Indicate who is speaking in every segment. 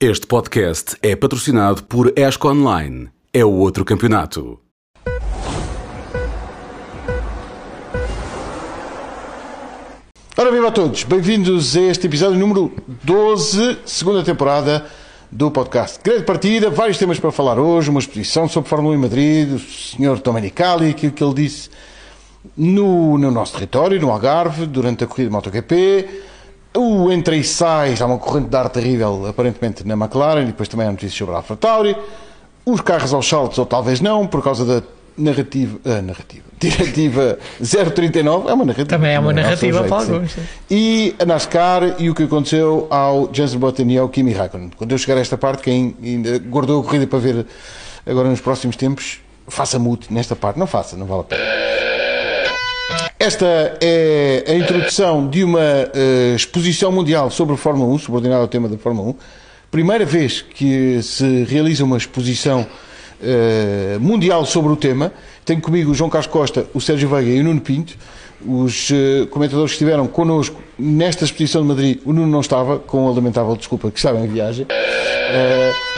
Speaker 1: Este podcast é patrocinado por ESCO Online. É o outro campeonato.
Speaker 2: Ora, viva a todos, bem-vindos a este episódio número 12, segunda temporada do podcast. Grande partida, vários temas para falar hoje, uma exposição sobre Fórmula 1 em Madrid, o Sr. Domenicali, aquilo que ele disse no, no nosso território, no Algarve, durante a corrida de MotoGP, o entra e sai, já uma corrente de ar terrível, aparentemente, na McLaren, e depois também há notícias sobre a AlphaTauri, os carros aos saltos, ou talvez não, por causa da narrativa, ah, narrativa, diretiva 039, é uma narrativa.
Speaker 3: Também é uma
Speaker 2: não
Speaker 3: narrativa para alguns.
Speaker 2: E a NASCAR e o que aconteceu ao Jensen Button e ao Kimi Raikkonen. Quando eu chegar a esta parte, quem ainda guardou a corrida para ver agora nos próximos tempos, faça mute nesta parte. Não faça, não vale a pena. Esta é a introdução de uma eh, exposição mundial sobre a Fórmula 1, subordinada ao tema da Fórmula 1. Primeira vez que se realiza uma exposição eh, mundial sobre o tema. Tenho comigo o João Carlos Costa, o Sérgio Veiga e o Nuno Pinto. Os eh, comentadores que estiveram connosco nesta exposição de Madrid, o Nuno não estava, com a lamentável desculpa que estava em viagem.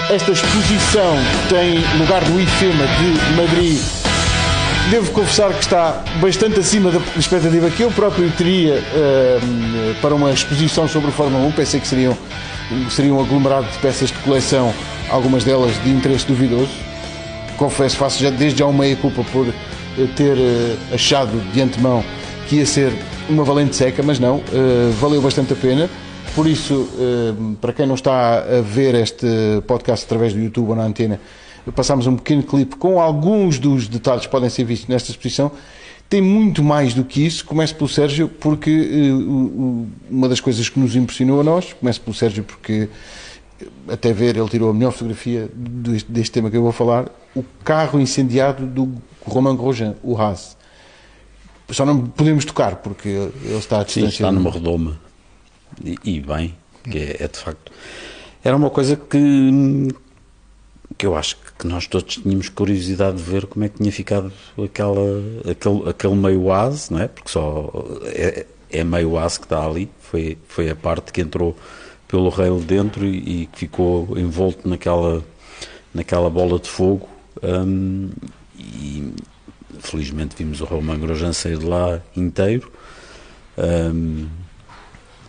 Speaker 2: Esta exposição tem lugar no IFEMA de Madrid Devo confessar que está bastante acima da expectativa que eu próprio teria eh, para uma exposição sobre o Fórmula 1. Pensei que seriam, seria um aglomerado de peças de coleção, algumas delas de interesse duvidoso. Confesso, faço já, desde já uma meia-culpa por eh, ter eh, achado de antemão que ia ser uma valente seca, mas não, eh, valeu bastante a pena. Por isso, eh, para quem não está a ver este podcast através do YouTube ou na antena, passámos um pequeno clipe com alguns dos detalhes que podem ser vistos nesta exposição. Tem muito mais do que isso. Começo pelo Sérgio, porque eh, uma das coisas que nos impressionou a nós, começo pelo Sérgio, porque eh, até ver, ele tirou a melhor fotografia deste, deste tema que eu vou falar, o carro incendiado do Romain Grosjean, o Haas. Só não podemos tocar, porque ele está a
Speaker 4: Sim,
Speaker 2: distância.
Speaker 4: está numa redoma. E, e bem, que é, é de facto. Era uma coisa que, que eu acho que nós todos tínhamos curiosidade de ver como é que tinha ficado aquela, aquele, aquele meio ase, não é? Porque só é, é meio ase que está ali. Foi, foi a parte que entrou pelo rail dentro e, que ficou envolto naquela, naquela bola de fogo. hum, e felizmente vimos o Romain Grosjean sair de lá inteiro. Hum,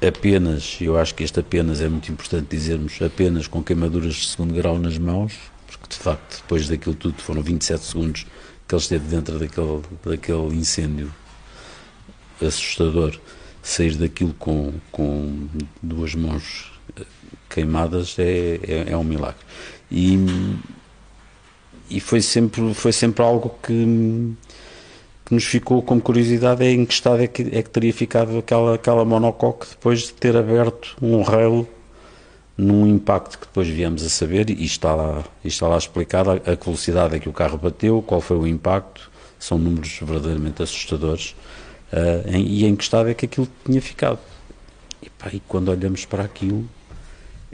Speaker 4: apenas, eu acho que este apenas é muito importante dizermos, apenas com queimaduras de segundo grau nas mãos, de facto depois daquilo tudo foram 27 segundos que ele esteve dentro daquele, daquele incêndio assustador, sair daquilo com, com duas mãos eh, queimadas é, é, é um milagre. E, e foi sempre, foi sempre algo que, que nos ficou como curiosidade é em que estado é que, é que teria ficado aquela, aquela monocoque depois de ter aberto um rail num impacto que depois viemos a saber e está lá, e está lá explicado a, a velocidade é que o carro bateu, qual foi o impacto, são números verdadeiramente assustadores ah, em- e em que estado é que aquilo tinha ficado. E, pá, e quando olhamos para aquilo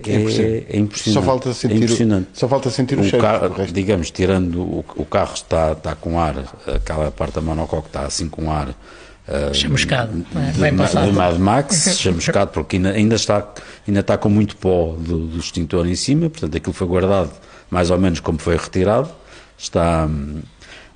Speaker 4: é,
Speaker 2: É impressionante.
Speaker 4: é impressionante.
Speaker 2: Só falta sentir,
Speaker 4: é
Speaker 2: o,
Speaker 4: impressionante
Speaker 2: só falta sentir o,
Speaker 4: o
Speaker 2: cheiro.
Speaker 4: carro,
Speaker 2: o resto.
Speaker 4: digamos, tirando o, o carro está, está com ar, aquela parte da monocoque está assim com ar ah,
Speaker 3: Chamuscado, é?
Speaker 4: de,
Speaker 3: Bem passado.
Speaker 4: de Mad Max, chamuscado, porque ainda, ainda, está, ainda está com muito pó do, do extintor em cima, portanto aquilo foi guardado mais ou menos como foi retirado, está,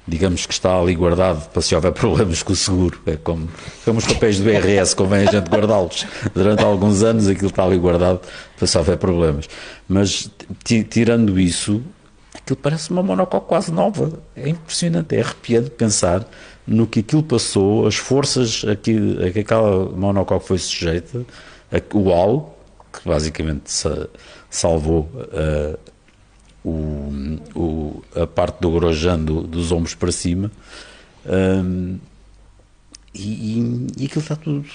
Speaker 4: digamos que está ali guardado para se houver problemas com o seguro, é como, como os papéis do IRS, convém a gente guardá-los durante alguns anos, aquilo está ali guardado para se houver problemas. Mas ti- tirando isso, aquilo parece uma monocoque quase nova. É impressionante, é arrepiante pensar no que aquilo passou, as forças a que, a que aquela monocoque foi sujeita, a- o AL, que basicamente sa- salvou ah, o, o- a parte do Grosjean do- dos ombros para cima. Ahm, e, e, e aquilo está tudo.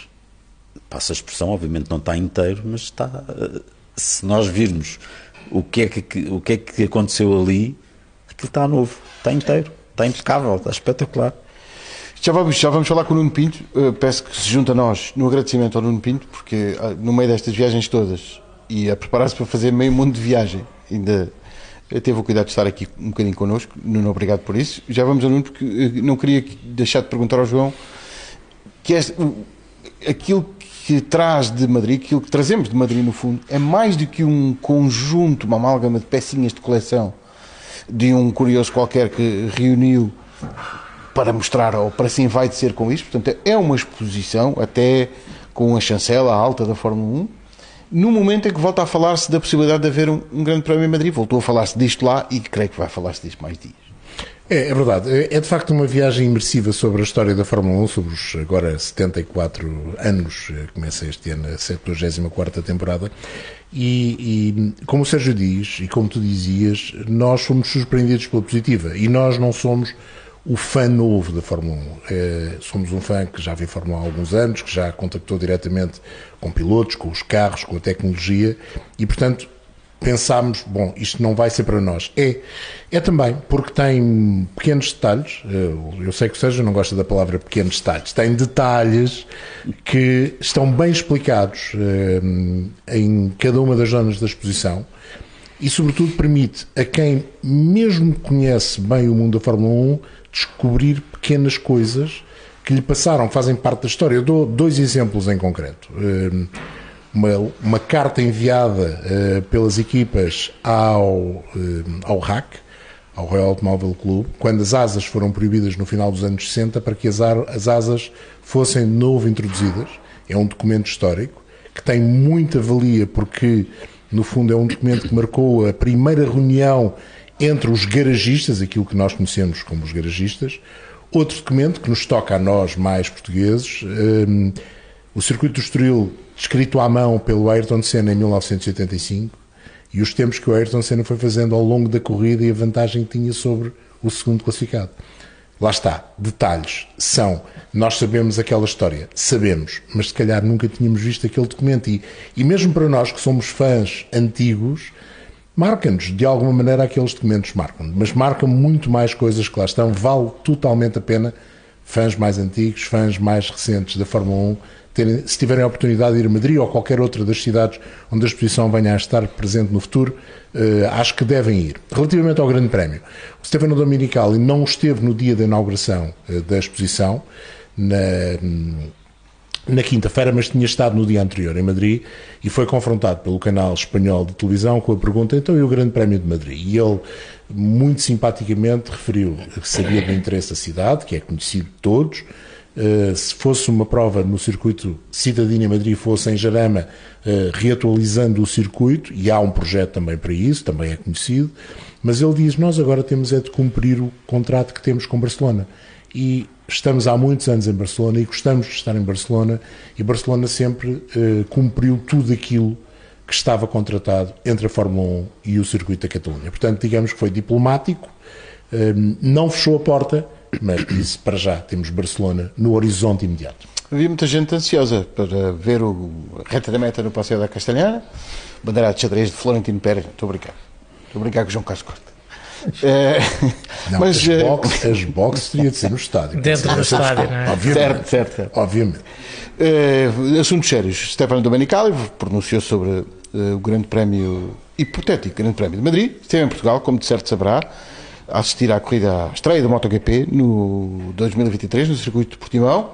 Speaker 4: Passa a expressão, obviamente não está inteiro, mas está. eh, Se nós virmos o que é que, o que, é que aconteceu ali, aquilo está novo, está inteiro, está impecável, está espetacular.
Speaker 2: Já vamos, já vamos falar com o Nuno Pinto. Uh, peço que se junte a nós no agradecimento ao Nuno Pinto, porque ah, no meio destas viagens todas e a preparar-se para fazer meio mundo de viagem, ainda eh, teve o cuidado de estar aqui um bocadinho connosco. Nuno, obrigado por isso. Já vamos ao Nuno, porque eh, não queria que- deixar de perguntar ao João que este, aquilo que traz de Madrid, aquilo que trazemos de Madrid no fundo, é mais do que um conjunto, uma amálgama de pecinhas de coleção de um curioso qualquer que reuniu para mostrar ou para se vai de ser com isto. Portanto, é uma exposição, até com a chancela alta da Fórmula 1, no momento em que volta a falar-se da possibilidade de haver um, um grande prémio em Madrid. Voltou a falar-se disto lá e creio que vai falar-se disto mais dias.
Speaker 3: É, é, verdade. É, é de facto uma viagem imersiva sobre a história da Fórmula 1, sobre os agora 74 anos, eh, começa este ano a 74 temporada. E, e, como o Sérgio diz, e como tu dizias, nós fomos surpreendidos pela positiva. E nós não somos o fã novo da Fórmula 1. É, somos um fã que já vê Fórmula 1 há alguns anos, que já contactou diretamente com pilotos, com os carros, com a tecnologia e, portanto, pensámos, bom, isto não vai ser para nós. É, é também porque tem pequenos detalhes, eu, eu sei que o Sérgio não gosta da palavra pequenos detalhes, tem detalhes que estão bem explicados eh, em cada uma das zonas da exposição e, sobretudo, permite a quem mesmo conhece bem o mundo da Fórmula 1 descobrir pequenas coisas que lhe passaram, fazem parte da história. Eu dou dois exemplos em concreto. Eh, uma, uma carta enviada uh, pelas equipas ao, uh, ao RAC, ao Royal Automobile Clube, quando as asas foram proibidas no final dos anos 60, para que as, as asas fossem de novo introduzidas. É um documento histórico que tem muita valia porque, no fundo, é um documento que marcou a primeira reunião entre os garagistas, aquilo que nós conhecemos como os garagistas. Outro documento que nos toca a nós, mais portugueses, um, o Circuito do Estoril escrito à mão pelo Ayrton Senna em 1985 e os tempos que o Ayrton Senna foi fazendo ao longo da corrida e a vantagem que tinha sobre o segundo classificado. Lá está, detalhes são, nós sabemos aquela história, sabemos, mas se calhar nunca tínhamos visto aquele documento e, e mesmo para nós que somos fãs antigos, marca-nos, de alguma maneira aqueles documentos marcam mas marcam muito mais coisas que lá estão, vale totalmente a pena fãs mais antigos, fãs mais recentes da Fórmula 1 terem, se tiverem a oportunidade de ir a Madrid ou qualquer outra das cidades onde a exposição venha a estar presente no futuro, eh, acho que devem ir. Relativamente ao Grande Prémio, o Stefano Dominicali não esteve no dia da inauguração eh, da exposição, na, na quinta-feira, mas tinha estado no dia anterior em Madrid e foi confrontado pelo canal espanhol de televisão com a pergunta: então e o Grande Prémio de Madrid? E ele, muito simpaticamente, referiu que sabia do interesse da cidade, que é conhecido de todos, eh, se fosse uma prova no circuito Cidadina Madrid, fosse em Jarama, uh, reatualizando o circuito, e há um projeto também para isso, também é conhecido, mas ele diz: Nós agora temos é de cumprir o contrato que temos com Barcelona. E estamos há muitos anos em Barcelona e gostamos de estar em Barcelona, e Barcelona sempre uh, cumpriu tudo aquilo que estava contratado entre a Fórmula 1 e o circuito da Catalunha. Portanto, digamos que foi diplomático, não fechou a porta mas disse para já temos Barcelona no horizonte imediato.
Speaker 2: Havia muita gente ansiosa para ver o reta da meta no Passeio da Castelhana, bandeira de xadrez de Florentino Pérez. Estou a brincar. Estou a brincar com o João Carlos Costa.
Speaker 3: É, não, mas as, eh, boxes, as boxes teria de ser no estádio.
Speaker 5: Dentro do estádio, não é?
Speaker 2: Obviamente. Certo, certo, certo.
Speaker 3: Obviamente.
Speaker 2: Uh, assuntos sérios. Stefano Domenicali pronunciou sobre uh, o Grande Prémio, hipotético Grande Prémio de Madrid. Esteve em Portugal, como de certo saberá a assistir à corrida, à estreia do MotoGP no 2023, no circuito de Portimão,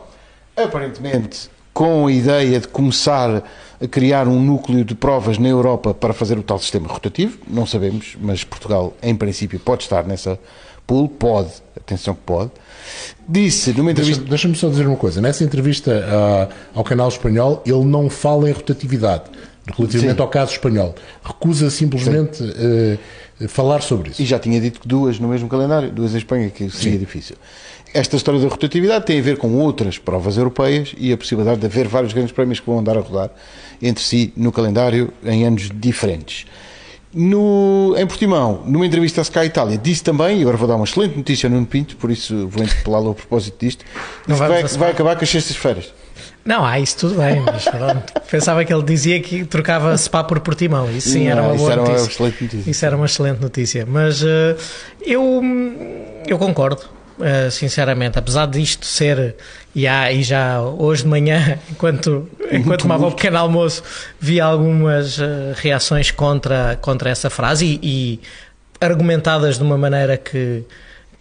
Speaker 2: aparentemente com a ideia de começar a criar um núcleo de provas na Europa para fazer o tal sistema rotativo, não sabemos, mas Portugal em princípio pode estar nessa pool, pode, atenção que pode. Disse numa entrevista.
Speaker 3: Deixa-me só dizer uma coisa: nessa entrevista uh, ao canal espanhol, ele não fala em rotatividade relativamente Sim. ao caso espanhol. Recusa simplesmente uh, falar sobre isso.
Speaker 2: E já tinha dito que duas no mesmo calendário, duas em Espanha, que seria Sim. difícil. Esta história da rotatividade tem a ver com outras provas europeias e a possibilidade de haver vários grandes prémios que vão andar a rodar entre si no calendário em anos diferentes. No, em Portimão, numa entrevista à Sky Itália, disse também, e agora vou dar uma excelente notícia ao Nuno Pinto, por isso vou interpelá-lo a propósito disto, vai, vai acabar com as sextas-feiras.
Speaker 5: Não, ah, isso tudo bem, mas pensava que ele dizia que trocava Spa por Portimão. Isso sim era uma boa notícia.
Speaker 2: Uma notícia.
Speaker 5: Isso era uma excelente notícia. Mas uh, eu, eu concordo, uh, sinceramente. Apesar disto ser, e, há, e já hoje de manhã, enquanto, enquanto tomava o pequeno almoço, vi algumas uh, reações contra, contra essa frase e, e argumentadas de uma maneira que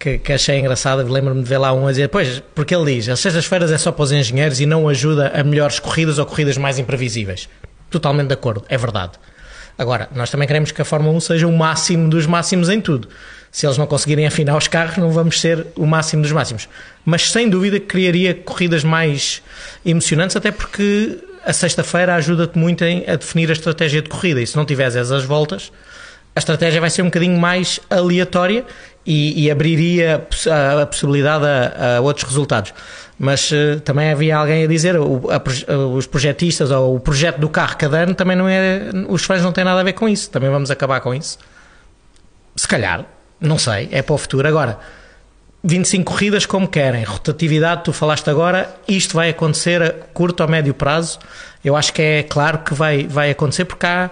Speaker 5: que, que achei engraçada. Lembro-me de ver lá um a dizer, pois, porque ele diz, as sextas-feiras é só para os engenheiros e não ajuda a melhores corridas ou corridas mais imprevisíveis. Totalmente de acordo, é verdade. Agora, nós também queremos que a Fórmula 1 seja o máximo dos máximos em tudo. Se eles não conseguirem afinar os carros, não vamos ser o máximo dos máximos. Mas sem dúvida que criaria corridas mais emocionantes, até porque a sexta-feira ajuda-te muito em, a definir a estratégia de corrida. E se não tiveres as voltas, a estratégia vai ser um bocadinho mais aleatória e, e abriria a, a possibilidade a, a, outros resultados. Mas uh, também havia alguém a dizer, o, a, os projetistas ou o projeto do carro cada ano também não é. Os fãs não têm nada a ver com isso. Também vamos acabar com isso. Se calhar, não sei, é para o futuro. Agora, 25 corridas como querem, rotatividade, tu falaste agora, isto vai acontecer a curto ou médio prazo. Eu acho que é claro que vai, vai acontecer porque há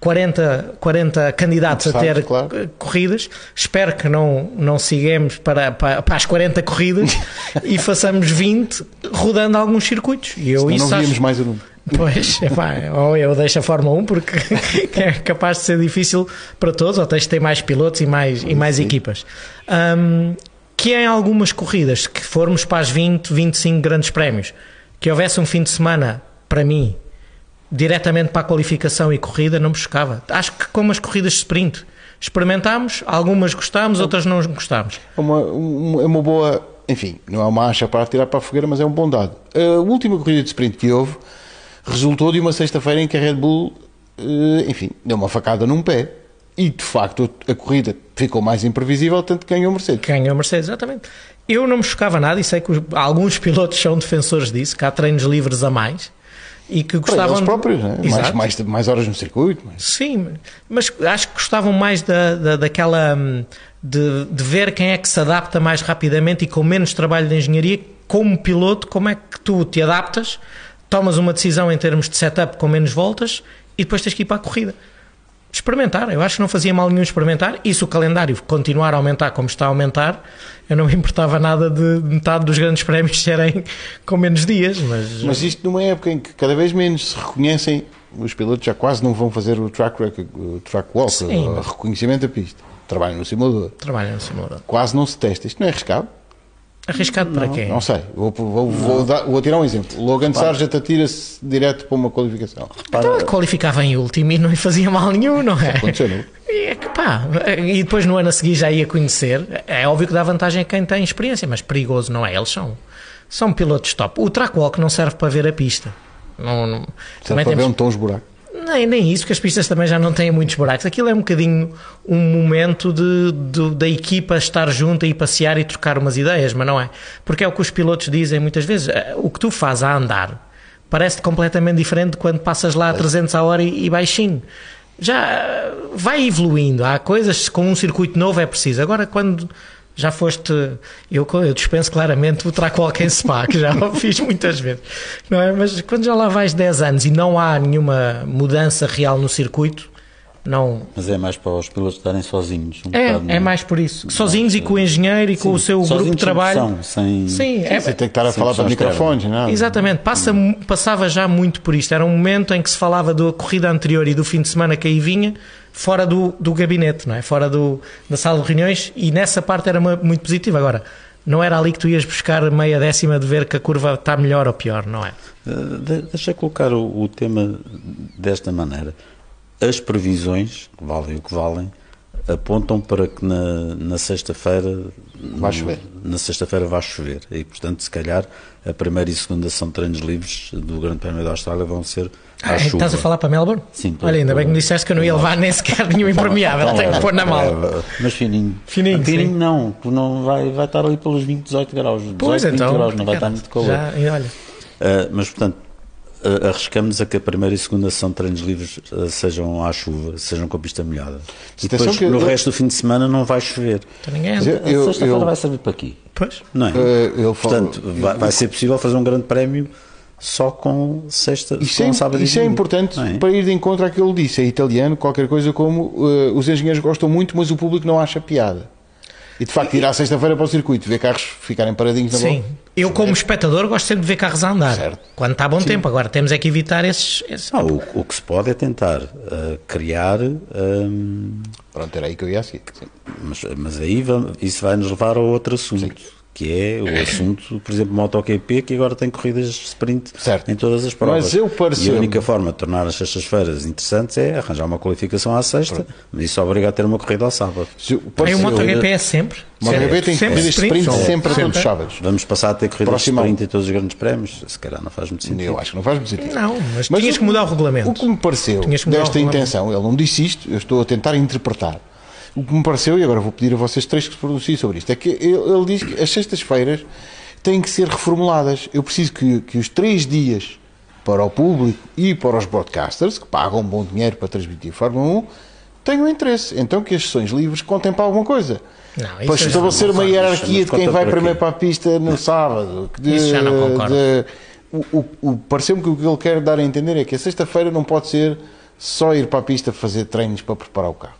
Speaker 5: 40, 40 candidatos a ter claro. corridas. Espero que não, não sigamos para, para, para as 40 corridas e façamos 20 rodando alguns circuitos. E eu
Speaker 2: Senão
Speaker 5: isso
Speaker 2: não víamos
Speaker 5: acho...
Speaker 2: mais um.
Speaker 5: Pois, epá, ou eu deixo a Fórmula 1 porque é capaz de ser difícil para todos, ou tens de ter mais pilotos e mais, e mais equipas. Um, que em algumas corridas, que formos para as 20, 25 grandes prémios, que houvesse um fim de semana, para mim, diretamente para a qualificação e corrida, não me chocava. Acho que como as corridas de sprint, experimentámos, algumas gostámos, outras não gostámos.
Speaker 2: É uma, uma, uma boa, enfim, não é uma acha para tirar para a fogueira, mas é um bom dado. A última corrida de sprint que houve resultou de uma sexta-feira em que a Red Bull, eh, enfim, deu uma facada num pé. E de facto a corrida ficou mais imprevisível, tanto que ganhou a Mercedes.
Speaker 5: Ganhou a Mercedes, exatamente. Eu não me chocava nada e sei que os, alguns pilotos são defensores disso, que há treinos livres a mais e que gostavam.
Speaker 2: Eles próprios, né? mais, mais, mais horas no circuito.
Speaker 5: Mas... Sim, mas acho que gostavam mais da, da, daquela. Hum, de, de ver quem é que se adapta mais rapidamente e com menos trabalho de engenharia. Como piloto, como é que tu te adaptas, tomas uma decisão em termos de setup com menos voltas e depois tens que ir para a corrida experimentar. Eu acho que não fazia mal nenhum experimentar. E se o calendário continuar a aumentar como está a aumentar, eu não me importava nada de metade dos grandes prémios serem com menos dias. Mas,
Speaker 2: mas isto numa época em que cada vez menos se reconhecem, os pilotos já quase não vão fazer o track, o track walk, Sim, o reconhecimento da pista. Trabalham no simulador.
Speaker 5: Trabalham no simulador.
Speaker 2: Quase não se testa. Isto não é arriscado?
Speaker 5: Arriscado para
Speaker 2: não,
Speaker 5: quê?
Speaker 2: Não sei. Vou, vou, vou, dar, vou tirar um exemplo. Logan Sargent atira-se direto para uma qualificação.
Speaker 5: Então qualificava em último e não lhe fazia mal nenhum, não é?
Speaker 2: Aconteceu, não?
Speaker 5: E, pá, e depois no ano a seguir já ia conhecer. É óbvio que dá vantagem a quem tem experiência, mas perigoso não é. Eles são, são pilotos top. O track walk não serve para ver a pista. Não, não,
Speaker 2: serve para temos... ver onde estão os buracos.
Speaker 5: Nem, nem isso, porque as pistas também já não têm muitos buracos. Aquilo é um bocadinho um momento de, de, da equipa estar junta e passear e trocar umas ideias, mas não é. Porque é o que os pilotos dizem muitas vezes. Eh, o que tu fazes a andar parece completamente diferente de quando passas lá a 300 a hora e, e baixinho. Já eh, vai evoluindo. Há coisas com um circuito novo é preciso. Agora, quando já foste. Eu, eu dispenso claramente o Tracolca em Spa, que já o fiz muitas vezes. Não é? Mas quando já lá vais 10 anos e não há nenhuma mudança real no circuito, não.
Speaker 4: Mas é mais para os pilotos estarem sozinhos. Um
Speaker 5: é, é, é mais por isso. Sozinhos e com o engenheiro e Sim. com o seu sozinhos grupo de trabalho. São,
Speaker 4: sem...
Speaker 5: Sim,
Speaker 2: é... Sem ter que estar a falar para microfones, não
Speaker 5: Exatamente. Passa, passava já muito por isto. Era um momento em que se falava da corrida anterior e do fim de semana que aí vinha fora do, do gabinete, não é? fora do, da sala de reuniões, e nessa parte era muito positivo. Agora, não era ali que tu ias buscar meia décima de ver que a curva está melhor ou pior, não é?
Speaker 4: Uh, deixa colocar o, o, tema desta maneira. As previsões, que valem o que valem, apontam para que na, na sexta-feira
Speaker 2: vai chover.
Speaker 4: Na sexta-feira vai chover. E, portanto, se calhar, a primeira e segunda são treinos livres do Grande Prémio da Austrália vão ser
Speaker 5: ah, chuva. Estás a falar para Melbourne?
Speaker 4: Sim.
Speaker 5: Olha, ainda bem que me disseste que eu não ia levar nem sequer nenhum impermeável, tenho que pôr na mala.
Speaker 4: Mas fininho.
Speaker 5: Fininho,
Speaker 4: fininho não, não vai, vai estar ali pelos 20, 18 graus. 18,
Speaker 5: pois 20 então,
Speaker 4: graus, não vai estar muito calor.
Speaker 5: Já, olha.
Speaker 4: Uh, mas, portanto, uh, arriscamos a que a primeira e segunda sessão de treinos livres uh, sejam à chuva, sejam com a pista molhada. E depois, que, no eu... resto do fim de semana não vai chover.
Speaker 5: Então ninguém
Speaker 4: anda. Eu, a sexta-feira vai servir para aqui.
Speaker 5: Pois.
Speaker 4: Não é? eu Portanto, vai, vai ser possível fazer um grande prémio só com sexta,
Speaker 2: isso
Speaker 4: com
Speaker 2: é,
Speaker 4: sábado
Speaker 2: Isso é importante é? para ir de encontro àquilo que disse, é italiano, qualquer coisa como uh, os engenheiros gostam muito, mas o público não acha piada. E de facto ir à sexta-feira para o circuito, ver carros ficarem paradinhos na
Speaker 5: Sim. Eu, como espectador, gosto sempre de ver carros a andar. Certo. Quando está bom Sim. tempo. Agora temos é que evitar esses. esses...
Speaker 4: Não, o, o, que se pode é tentar uh, criar. Um,
Speaker 2: Pronto, era aí que eu ia a seguir. Sim.
Speaker 4: Mas, mas aí vamos- isso vai nos levar a outro assunto, que é o assunto, por exemplo, MotoGP, que agora tem corridas de sprint
Speaker 2: Certo.
Speaker 4: em todas as provas.
Speaker 2: Mas eu
Speaker 4: e
Speaker 2: pareceu-me-
Speaker 4: a única forma de tornar as sextas-feiras interessantes é arranjar uma qualificação à sexta, mas isso obriga a ter uma corrida ao sábado.
Speaker 2: Se eu-
Speaker 5: Aí o
Speaker 2: pareceu-
Speaker 5: MotoGP é sempre.
Speaker 2: MotoGP tem
Speaker 5: Sempre
Speaker 2: corridas de sprint
Speaker 5: sprint.
Speaker 2: sempre a
Speaker 5: Sempre.
Speaker 2: todos os sábados.
Speaker 4: Vamos passar a ter corridas
Speaker 2: Próximo
Speaker 4: de sprint em todos os grandes prémios? Se calhar não faz muito sentido.
Speaker 2: Eu acho que não faz muito sentido.
Speaker 5: Não, mas,
Speaker 2: Mas
Speaker 5: tinhas
Speaker 2: o-
Speaker 5: que mudar o regulamento.
Speaker 2: O que me pareceu
Speaker 5: Tinhas que mudar
Speaker 2: desta intenção, ele não disse isto, eu estou a tentar interpretar. O que me pareceu, e agora vou pedir a vocês três que se pronunciem sobre isto, é que ele, ele diz que as sextas-feiras têm que ser reformuladas. Eu preciso que, que os três dias para o público e para os broadcasters, que pagam bom dinheiro para transmitir a Fórmula 1, tenham interesse. Então que as sessões livres contem para alguma coisa.
Speaker 5: Não,
Speaker 2: para estabelecer
Speaker 5: não
Speaker 2: uma hierarquia de quem vai primeiro para a pista no sábado. que de-
Speaker 5: Isso já não concordo.
Speaker 2: de- o, o, o- Pareceu-me que o que ele quer dar a entender é que a sexta-feira não pode ser só ir para a pista fazer treinos para preparar o carro.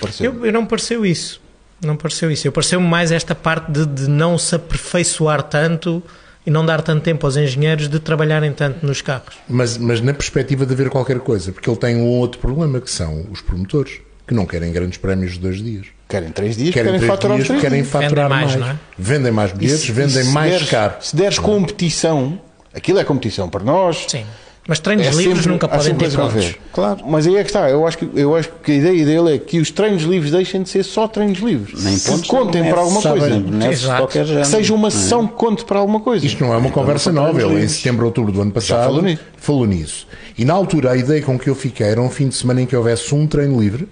Speaker 2: Pareceu.
Speaker 5: Eu, eu não pareceu isso. Não pareceu isso. Eu pareceu-me mais esta parte de, de não se aperfeiçoar tanto e não dar tanto tempo aos engenheiros de trabalharem tanto nos carros.
Speaker 3: Mas, mas na perspectiva de haver qualquer coisa, porque ele tem um outro problema que são os promotores, que não querem grandes prémios de dois dias.
Speaker 2: Querem três dias,
Speaker 3: Querem,
Speaker 2: querem,
Speaker 3: três
Speaker 2: faturar
Speaker 3: dias,
Speaker 2: três
Speaker 3: querem
Speaker 2: dias.
Speaker 3: faturar
Speaker 5: Vendem
Speaker 3: mais.
Speaker 5: mais, não é?
Speaker 3: Vendem mais bilhetes,
Speaker 2: se-
Speaker 3: vendem
Speaker 2: se
Speaker 3: mais
Speaker 2: deres-
Speaker 3: caro.
Speaker 2: Se deres competição, aquilo é competição para nós.
Speaker 5: Sim. Mas treinos
Speaker 2: É
Speaker 5: livres
Speaker 2: sempre-
Speaker 5: nunca podem ter
Speaker 2: ver. Claro. Mas aí é que está. Eu acho que, eu acho que a ideia dele é que os treinos livres deixem de ser só treinos livres.
Speaker 4: Nem
Speaker 2: que
Speaker 4: pontos,
Speaker 2: contem para alguma coisa.
Speaker 5: Exato.
Speaker 2: Que seja uma
Speaker 4: é?
Speaker 2: sessão que conte para alguma coisa.
Speaker 3: Isto não é uma conversa nova. Ele, em setembro, outubro do ano passado,
Speaker 2: falou nisso.
Speaker 3: falou nisso. E na altura, a ideia com que eu fiquei era um fim de semana em que houvesse um treino livre,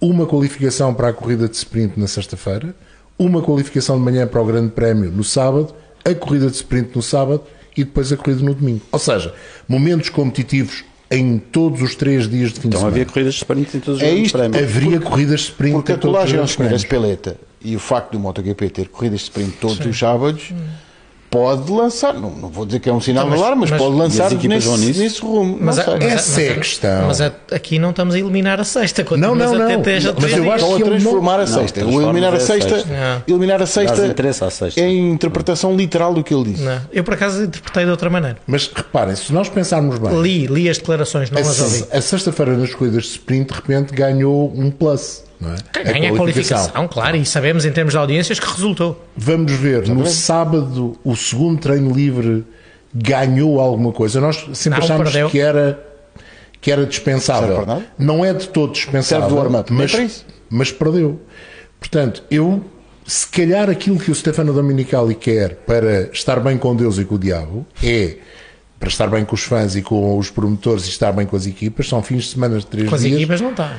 Speaker 3: uma qualificação para a corrida de sprint na sexta-feira, uma qualificação de manhã para o Grande Prémio no sábado, a corrida de sprint no sábado e depois a corrida no domingo. Ou seja, momentos competitivos em todos os três dias de fim
Speaker 4: Então
Speaker 3: de
Speaker 4: havia
Speaker 3: semana.
Speaker 4: corridas de sprint em todos os
Speaker 2: É
Speaker 4: grandes
Speaker 2: isto,
Speaker 4: prémios.
Speaker 3: Haveria corridas de sprint
Speaker 2: Porque
Speaker 3: em
Speaker 2: a
Speaker 3: todos os
Speaker 2: colagem ao
Speaker 3: grandes
Speaker 2: senhor
Speaker 3: prémios.
Speaker 2: Espeleta e o facto do MotoGP ter corridas de sprint todos os sábados pode lançar, não, não vou dizer que é um sinal
Speaker 5: Então,
Speaker 2: de
Speaker 5: mas-
Speaker 2: alarme, mas,
Speaker 5: mas-
Speaker 2: pode lançar nesse, nesse rumo.
Speaker 5: Mas,
Speaker 2: não
Speaker 5: a-
Speaker 2: sei.
Speaker 5: mas,
Speaker 3: Essa é a
Speaker 5: mas-
Speaker 3: questão.
Speaker 5: Mas a- aqui não estamos a eliminar a sexta.
Speaker 3: Não, não,
Speaker 5: a
Speaker 3: não. Mas eu acho
Speaker 2: a
Speaker 3: que não-
Speaker 2: transformar a sexta. Eliminar a
Speaker 4: a
Speaker 2: sexta, eliminar a sexta é a interpretação literal do que ele disse.
Speaker 5: Não. Eu, por acaso, interpretei de outra maneira.
Speaker 3: Mas reparem, se nós pensarmos bem,
Speaker 5: Li, li as declarações, não
Speaker 3: a,
Speaker 5: as ouvi.
Speaker 3: a sexta-feira nas corridas de sprint, de repente ganhou um plus. Não é?
Speaker 5: Ganha a qualificação, claro, e sabemos em termos de audiências que resultou.
Speaker 3: Vamos ver, no sábado, o segundo treino livre ganhou alguma coisa. Nós sempre
Speaker 5: Não,
Speaker 3: achámos
Speaker 5: perdeu.
Speaker 3: que era, que era dispensável.
Speaker 2: nada?
Speaker 3: Não é de todo dispensável,
Speaker 2: do
Speaker 3: mas,
Speaker 2: isso.
Speaker 3: mas perdeu. Portanto, eu, se calhar aquilo que o Stefano Dominicali quer para estar bem com Deus e com o diabo é para estar bem com os fãs e com os promotores e estar bem com as equipas, são fins de semana de três
Speaker 5: Com as
Speaker 3: dias.
Speaker 5: equipas não está.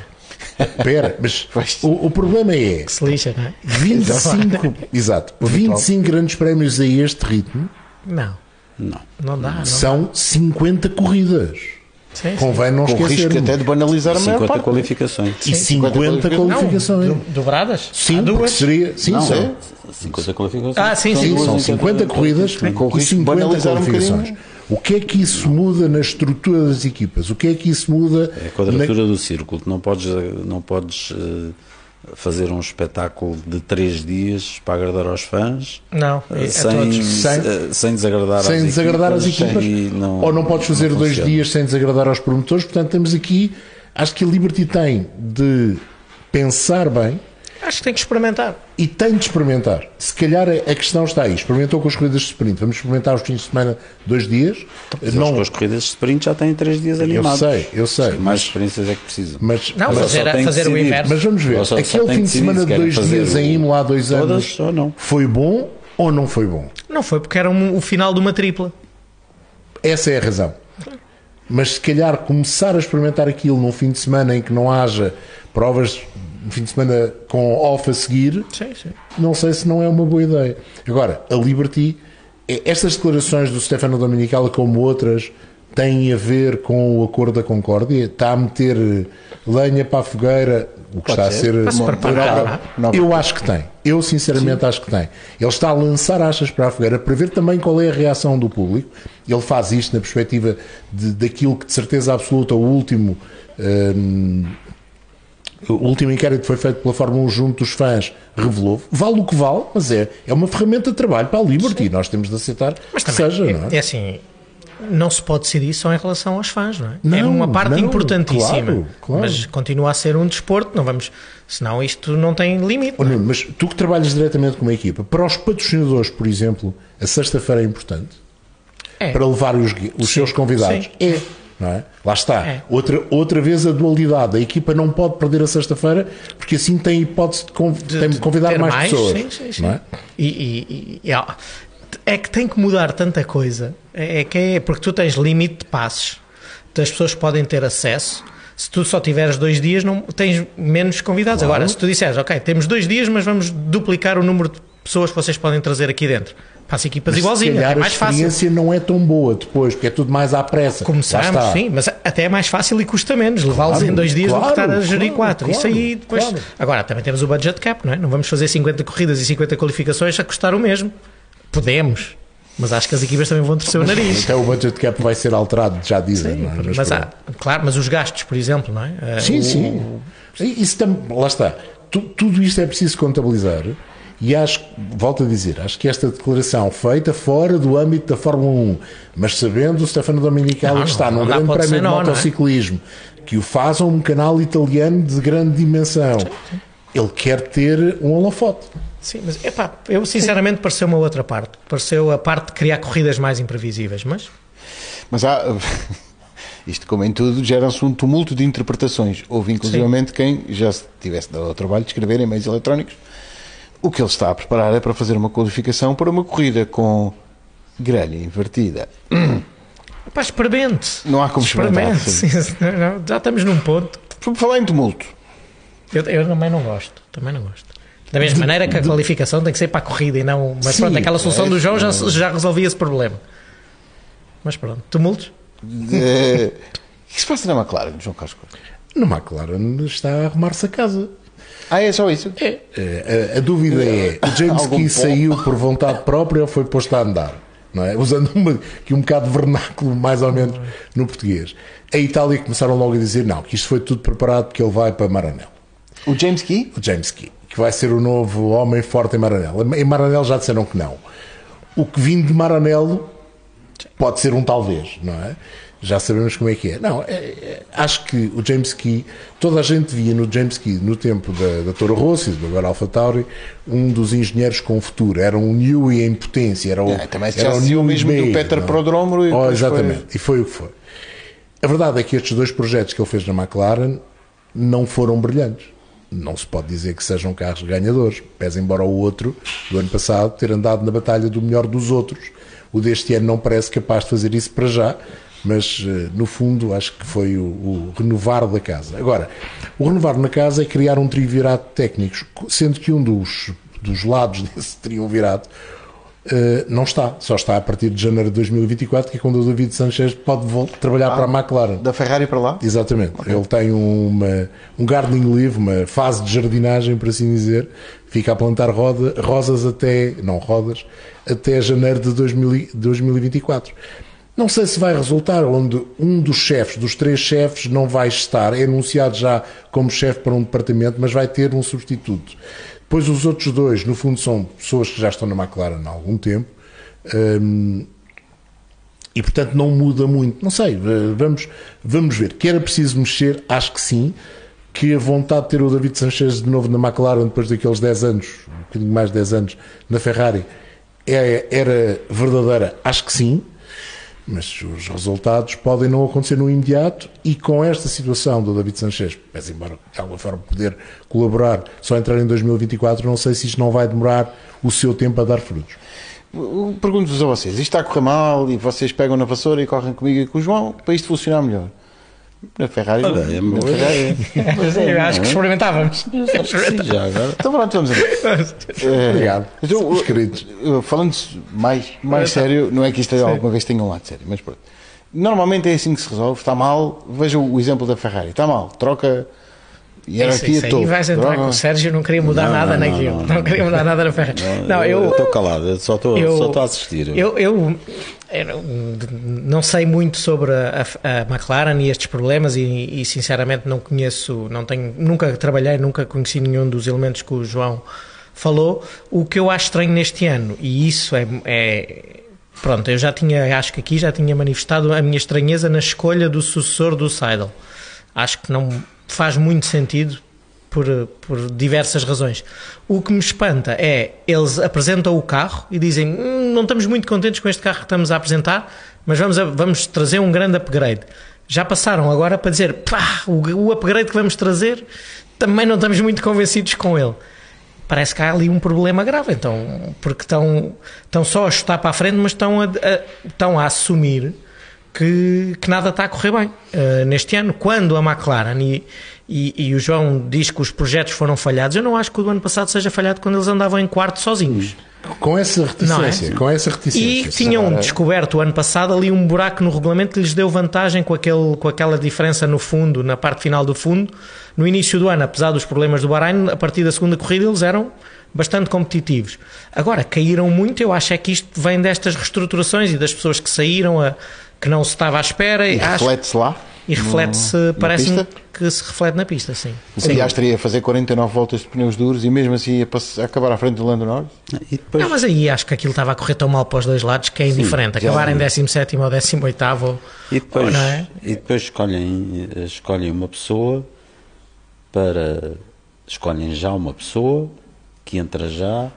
Speaker 3: Espera, mas o, o problema é
Speaker 5: Que se lixa, não é?
Speaker 3: 25, exato, 25 grandes prémios a este ritmo
Speaker 5: Não,
Speaker 4: Não.
Speaker 5: não dá. Não.
Speaker 3: são 50 corridas.
Speaker 5: Sim, sim.
Speaker 3: Convém não
Speaker 2: Com o risco até de banalizar a maior
Speaker 4: 50
Speaker 2: parte.
Speaker 4: qualificações.
Speaker 3: E 50
Speaker 2: Não,
Speaker 3: qualificações.
Speaker 5: Não, do- dobradas?
Speaker 3: Sim,
Speaker 5: duas.
Speaker 3: seria. Sim,
Speaker 4: Não,
Speaker 3: são,
Speaker 4: é 50 qualificações.
Speaker 5: Ah, sim,
Speaker 4: São
Speaker 5: sim,
Speaker 3: sim, são
Speaker 4: em
Speaker 3: 50
Speaker 4: cada-
Speaker 3: corridas e
Speaker 2: risco de
Speaker 3: 50
Speaker 2: banalizar um
Speaker 3: qualificações. O que é que isso muda na estrutura das equipas? O que é que isso muda?
Speaker 4: É a quadratura do círculo. Tu não podes, não podes eh, fazer um espetáculo de três dias para agradar aos fãs
Speaker 5: Não, é, a
Speaker 4: sem.
Speaker 3: Sem-
Speaker 4: eh, sem desagradar
Speaker 3: sem
Speaker 4: às
Speaker 3: desagradar as
Speaker 4: equipas,
Speaker 3: equipas,
Speaker 4: não-
Speaker 3: ou não podes fazer
Speaker 4: não
Speaker 3: dois dias sem desagradar aos promotores. Portanto, temos aqui, acho que a Liberty tem de pensar bem
Speaker 5: Acho que tem que experimentar.
Speaker 3: e tem de experimentar. Se calhar a questão está aí. Experimentou com as corridas de sprint. Vamos experimentar os fins de semana dois dias.
Speaker 4: Mas
Speaker 3: Não,
Speaker 4: com as corridas de sprint já têm três dias animados.
Speaker 3: sei, eu sei.
Speaker 4: Mais experiências é que precisam.
Speaker 3: mas,
Speaker 5: Não,
Speaker 3: mas,
Speaker 4: Mas
Speaker 5: fazer,
Speaker 4: só que
Speaker 5: fazer o inverso.
Speaker 3: mas vamos ver.
Speaker 4: Só- só
Speaker 3: Aquele
Speaker 4: tem
Speaker 3: fim de semana de dois dias
Speaker 4: fazer
Speaker 3: em Imola há dois
Speaker 4: todas
Speaker 3: anos
Speaker 4: ou não.
Speaker 3: foi bom ou não foi bom?
Speaker 5: Não foi porque era um- o final de uma tripla.
Speaker 3: Essa é a razão. Mas se calhar começar a experimentar aquilo num fim de semana em que não haja provas, um fim de semana com off a seguir,
Speaker 5: Sim, sim.
Speaker 3: não sei se não é uma boa ideia. Agora, a Liberty, eh, estas declarações do Stefano Dominicali, como outras, têm a ver com o acordo da Concórdia? Está a meter lenha para a fogueira, o que está a ser.
Speaker 5: Para se
Speaker 3: uma-.
Speaker 2: Nova.
Speaker 3: Eu acho que tem. Eu, sinceramente, acho que tem. Ele está a lançar achas para a fogueira para ver também qual é a reação do público. Ele faz isto na perspectiva de, daquilo que, de certeza absoluta, o último. hum, o último inquérito que foi feito pela Fórmula 1 junto dos fãs revelou. Vale o que vale, mas é, é uma ferramenta de trabalho para a Liberty. Nós temos de aceitar
Speaker 5: Mas
Speaker 3: que
Speaker 5: também,
Speaker 3: seja,
Speaker 5: é,
Speaker 3: não é?
Speaker 5: é assim, não se pode decidir só em relação aos fãs, não é? é
Speaker 3: Não,
Speaker 5: uma parte
Speaker 3: não,
Speaker 5: importantíssima.
Speaker 3: claro, claro.
Speaker 5: Mas continua a ser um desporto, não vamos. Senão isto não tem limite.
Speaker 3: Oh, Nuno, mas tu que trabalhas diretamente com uma equipa, para os patrocinadores, por exemplo, a sexta-feira é importante
Speaker 5: É.
Speaker 3: para levar os, os seus convidados.
Speaker 5: sim.
Speaker 3: É. Não é? Lá está.
Speaker 5: É.
Speaker 3: Outra, outra vez a dualidade. A equipa não pode perder a sexta-feira porque assim tem hipótese de, conv- tem de convidar
Speaker 5: ter
Speaker 3: mais, pessoas.
Speaker 5: Sim, sim, sim.
Speaker 3: É?
Speaker 5: E, e- e- há- é que tem que mudar tanta coisa. É, é que é porque tu tens limite de passes. As pessoas podem ter acesso. Se tu só tiveres dois dias, não tens menos convidados. Agora, se tu disseres, ok, temos dois dias, mas vamos duplicar o número de pessoas que vocês podem trazer aqui dentro. As equipas
Speaker 3: Mas calhar
Speaker 5: é mais
Speaker 3: a
Speaker 5: fácil.
Speaker 3: experiência não é tão boa depois, porque é tudo mais à pressa.
Speaker 5: Começamos, sim, mas até é mais fácil e custa menos levá-los
Speaker 3: Claro,
Speaker 5: em dois dias do que
Speaker 3: claro,
Speaker 5: estar a gerir
Speaker 3: claro,
Speaker 5: quatro. Isso
Speaker 3: claro,
Speaker 5: aí depois.
Speaker 3: claro.
Speaker 5: Agora, também temos o budget cap, não é? Não vamos fazer 50 corridas e 50 qualificações a custar o mesmo. Podemos, mas acho que as equipas também vão torcer o nariz.
Speaker 3: Até o budget cap vai ser alterado, já dizem. não é?
Speaker 5: Mas, há, claro, mas os gastos, por exemplo, não é? Eh,
Speaker 3: Sim,
Speaker 5: o-
Speaker 3: sim. Isso tam, lá está. Tu- tudo isto é preciso contabilizar. E acho, volto a dizer, acho que esta declaração feita fora do âmbito da Fórmula 1, mas sabendo o Stefano Domenicali que está num grande prémio de
Speaker 5: não, não é?
Speaker 3: motociclismo, que o faz a um canal italiano de grande dimensão, ele quer ter um holofote.
Speaker 5: Sim, mas epá, eu sinceramente pareceu uma outra parte. Pareceu a parte de criar corridas mais imprevisíveis, mas
Speaker 2: Mas há. Isto, como em tudo, gera-se um tumulto de interpretações. Houve, inclusivamente, quem já se tivesse dado ao trabalho de escrever em meios eletrónicos. O que ele está a preparar é para fazer uma qualificação para uma corrida com grelha invertida.
Speaker 5: pá, experimente.
Speaker 2: Não há como experimentar,
Speaker 5: Experimente. Já estamos num ponto.
Speaker 2: Por falar em tumulto,
Speaker 5: Eu, eu também não gosto. Também não gosto. Da mesma maneira que a qualificação tem que ser para a corrida e não. Mas
Speaker 3: Sim,
Speaker 5: pronto, aquela solução
Speaker 2: é,
Speaker 5: do João já, já resolvia esse problema. Mas pronto, tumultos?
Speaker 2: eh, o que se passa na McLaren, João Carlos Costa?
Speaker 3: No McLaren está a arrumar-se a casa.
Speaker 2: Ah, é só isso?
Speaker 3: Eh, A, a dúvida é: o James Key saiu por vontade própria ou foi posto a andar? Não é? Usando uma, aqui um bocado de vernáculo, mais ou menos, no português. A Itália começaram logo a dizer: não, que isto foi tudo preparado porque ele vai para Maranello.
Speaker 2: O James Key?
Speaker 3: O James Key, que vai ser o novo homem forte em Maranello. Em Maranello já disseram que não. O que vindo de Maranello pode ser um talvez, não é? Já sabemos como é que é. Não, é- é- acho que o James Key, toda a gente via no James Key, no tempo da, da Toro Rosso e do agora Alfa Tauri, um dos engenheiros com futuro. Era um Newey em potência. Era o,
Speaker 2: É, também
Speaker 3: era
Speaker 2: já
Speaker 3: o Newey
Speaker 2: mesmo do Peter
Speaker 3: não?
Speaker 2: Prodrómero e
Speaker 3: Oh,
Speaker 2: depois foi-
Speaker 3: exatamente. E foi o que foi. A verdade é que estes dois projetos que ele fez na McLaren não foram brilhantes. Não se pode dizer que sejam carros ganhadores, pese embora o outro, do ano passado, ter andado na batalha do melhor dos outros. O deste ano não parece capaz de fazer isso para já, mas eh, no fundo acho que foi o, o renovar da casa. Agora, o renovar na casa é criar um triunvirato de técnicos, sendo que um dos, dos lados desse triunvirato Uh, não está, só está a partir de janeiro de 2024, que é quando o David Sanchez pode vol- trabalhar para a McLaren.
Speaker 2: Da Ferrari para lá?
Speaker 3: Exatamente. Ele tem uma, um gardening leave, uma fase de jardinagem, por assim dizer. Fica a plantar roda, rosas até, não rodas, até janeiro de 2000 e- 2024. Não sei se vai resultar onde um dos chefes, dos três chefes, não vai estar, é anunciado já como chefe para um departamento, mas vai ter um substituto. Depois os outros dois, no fundo, são pessoas que já estão na McLaren há algum tempo. Hum, e portanto não muda muito. Não sei, eh, vamos, vamos ver. Que era preciso mexer, acho que sim. Que a vontade de ter o David Sanchez de novo na McLaren depois daqueles 10 anos, um bocadinho mais de 10 anos, na Ferrari, é- era verdadeira, acho que sim. Mas os resultados podem não acontecer no imediato e com esta situação do David Sanchez, pese embora de alguma forma poder colaborar, só entrar em 2024, não sei se isto não vai demorar o seu tempo a dar frutos.
Speaker 2: Pergunto-vos a vocês: isto está a correr mal e vocês pegam na vassoura e correm comigo e com o João para isto funcionar melhor? Na Ferrari.
Speaker 4: Olha, é
Speaker 2: na Ferrari. Pois é,
Speaker 5: eu acho que
Speaker 2: é?
Speaker 5: experimentávamos.
Speaker 4: Sim, já agora.
Speaker 2: Então pronto, vamos a ver. É,
Speaker 3: Obrigado.
Speaker 2: Então,
Speaker 3: Os queridos.
Speaker 2: falando mais, mais sério, não é que isto alguma vez tenha um lado sério, mas pronto. Normalmente é assim que se resolve. Está mal, veja o exemplo da Ferrari. Está mal, troca hierarquia
Speaker 5: isso aí
Speaker 2: toda.
Speaker 5: vais entrar
Speaker 2: Droga.
Speaker 5: com o Sérgio, não queria mudar
Speaker 4: Não,
Speaker 5: nada
Speaker 4: não,
Speaker 5: naquilo.
Speaker 4: não,
Speaker 5: Não,
Speaker 4: não.
Speaker 5: queria mudar nada na Ferrari. Não, eu.
Speaker 4: estou calado, eu só estou só estou a assistir.
Speaker 5: Eu, eu não- sei muito sobre a, a McLaren e estes problemas e, e, sinceramente não conheço, não tenho, nunca trabalhei, nunca conheci nenhum dos elementos que o João falou. O que eu acho estranho neste ano, e isso é, é pronto, eu já tinha, acho que aqui já tinha manifestado a minha estranheza na escolha do sucessor do Seidel. Acho que não faz muito sentido por, por diversas razões. O que me espanta é eles apresentam o carro e dizem hum, não estamos muito contentes com este carro que estamos a apresentar, mas vamos, a, vamos trazer um grande upgrade. Já passaram agora para dizer pá, o, o upgrade que vamos trazer também não estamos muito convencidos com ele parece que há ali um problema grave, então, porque estão, estão só a chutar para a frente, mas estão a, a estão a assumir que, que, nada está a correr bem uh, neste ano. Quando a McLaren e, e, e, o João diz que os projetos foram falhados, eu não acho que o do ano passado seja falhado quando eles andavam em quarto sozinhos.
Speaker 3: Com essa reticência, é? com essa reticência.
Speaker 5: E tinham descoberto o ano passado ali um buraco no regulamento que lhes deu vantagem com, aquele, com aquela diferença no fundo, na parte final do fundo. No início do ano, apesar dos problemas do Bahrein, a partir da segunda corrida eles eram bastante competitivos. Agora, caíram muito, eu acho é que isto vem destas reestruturações e das pessoas que saíram, a, que não se estava à espera.
Speaker 2: E reflete-se lá?
Speaker 5: E reflete-se, parece-me que se reflete na pista, sim.
Speaker 2: Aliás, teria a fazer 49 voltas de pneus duros e mesmo assim ia a acabar à frente do Lando Norris?
Speaker 5: Depois... Não, mas aí acho que aquilo estava a correr tão mal para os dois lados que é indiferente. Sim, acabar em 17 ou 18
Speaker 4: e depois, é? e depois escolhem, escolhem uma pessoa para. Escolhem já uma pessoa que entra já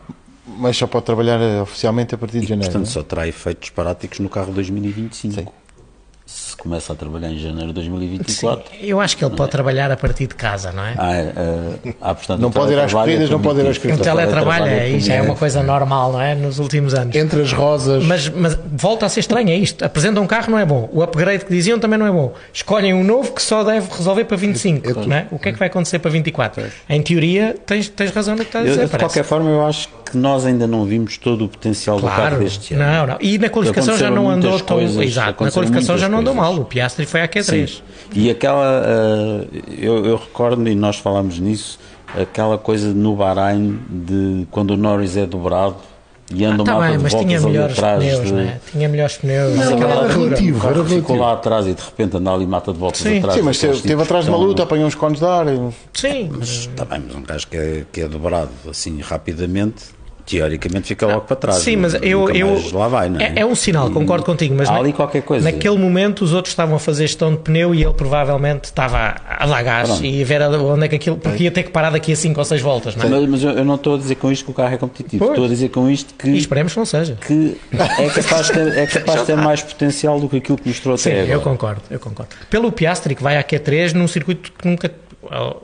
Speaker 2: mas só pode trabalhar eh, oficialmente a partir de janeiro.
Speaker 4: Portanto, é? só terá efeitos práticos no carro 2025. Sim se começa a trabalhar em janeiro de 2024.
Speaker 5: Sim, eu acho que ele pode é? trabalhar a partir de casa, não é?
Speaker 4: Ah, é, ah, portanto,
Speaker 2: não pode ir às corridas, não pode ir às corridas.
Speaker 5: O teletrabalho aí já é uma coisa normal, não é? Nos últimos anos.
Speaker 3: Entre as rosas.
Speaker 5: Mas, mas volta a ser estranho, é isto. Apresentam um carro, não é bom. O upgrade que diziam também não é bom. Escolhem um novo que só deve resolver para 25, eu, eu, não é? O que é que vai acontecer para 24? Em teoria, tens, tens razão no que estás a dizer.
Speaker 4: Eu, de qualquer forma, eu acho que nós ainda não vimos todo o potencial claro, do carro deste ano.
Speaker 5: Não, não. E na qualificação já não andou tão. Exato, na qualificação já não andou mal. O Piastri foi à Q3. Sim.
Speaker 4: E aquela. Uh, eu, eu recordo, e nós falámos nisso, aquela coisa no Bahrein de quando o Norris é dobrado e anda ah, tá uma bem, mas tinha melhores
Speaker 5: pneus,
Speaker 4: de...
Speaker 5: né? tinha melhores pneus.
Speaker 3: Não, aquela era relativo, era relativo.
Speaker 4: Ficou lá atrás e de repente anda ali e mata de voltas
Speaker 2: sim.
Speaker 4: atrás.
Speaker 2: Sim, mas esteve atrás de uma luta, apanhou uns cones de ar.
Speaker 5: Sim,
Speaker 4: mas está bem, mas um gajo que é, que é dobrado assim rapidamente teoricamente fica logo para trás.
Speaker 5: Sim, mas eu. eu
Speaker 4: lá vai, não é?
Speaker 5: é? é um sinal, concordo contigo, mas.
Speaker 4: Há ali qualquer coisa.
Speaker 5: Naquele momento os outros estavam a fazer gestão de pneu e ele provavelmente estava a dar gás Pronto. e a ver onde é que aquilo. Porque ia ter que parar daqui a 5 ou 6 voltas, não é?
Speaker 4: Mas, mas eu, eu, não estou a dizer com isto que o carro é competitivo. Pois. Estou a dizer com isto que.
Speaker 5: E esperemos que não seja.
Speaker 4: Que é capaz de ter, é capaz de ter mais potencial do que aquilo que mostrou
Speaker 5: Sim,
Speaker 4: até agora.
Speaker 5: eu concordo, eu concordo. Pelo Piastri que vai à Q3 num circuito que nunca.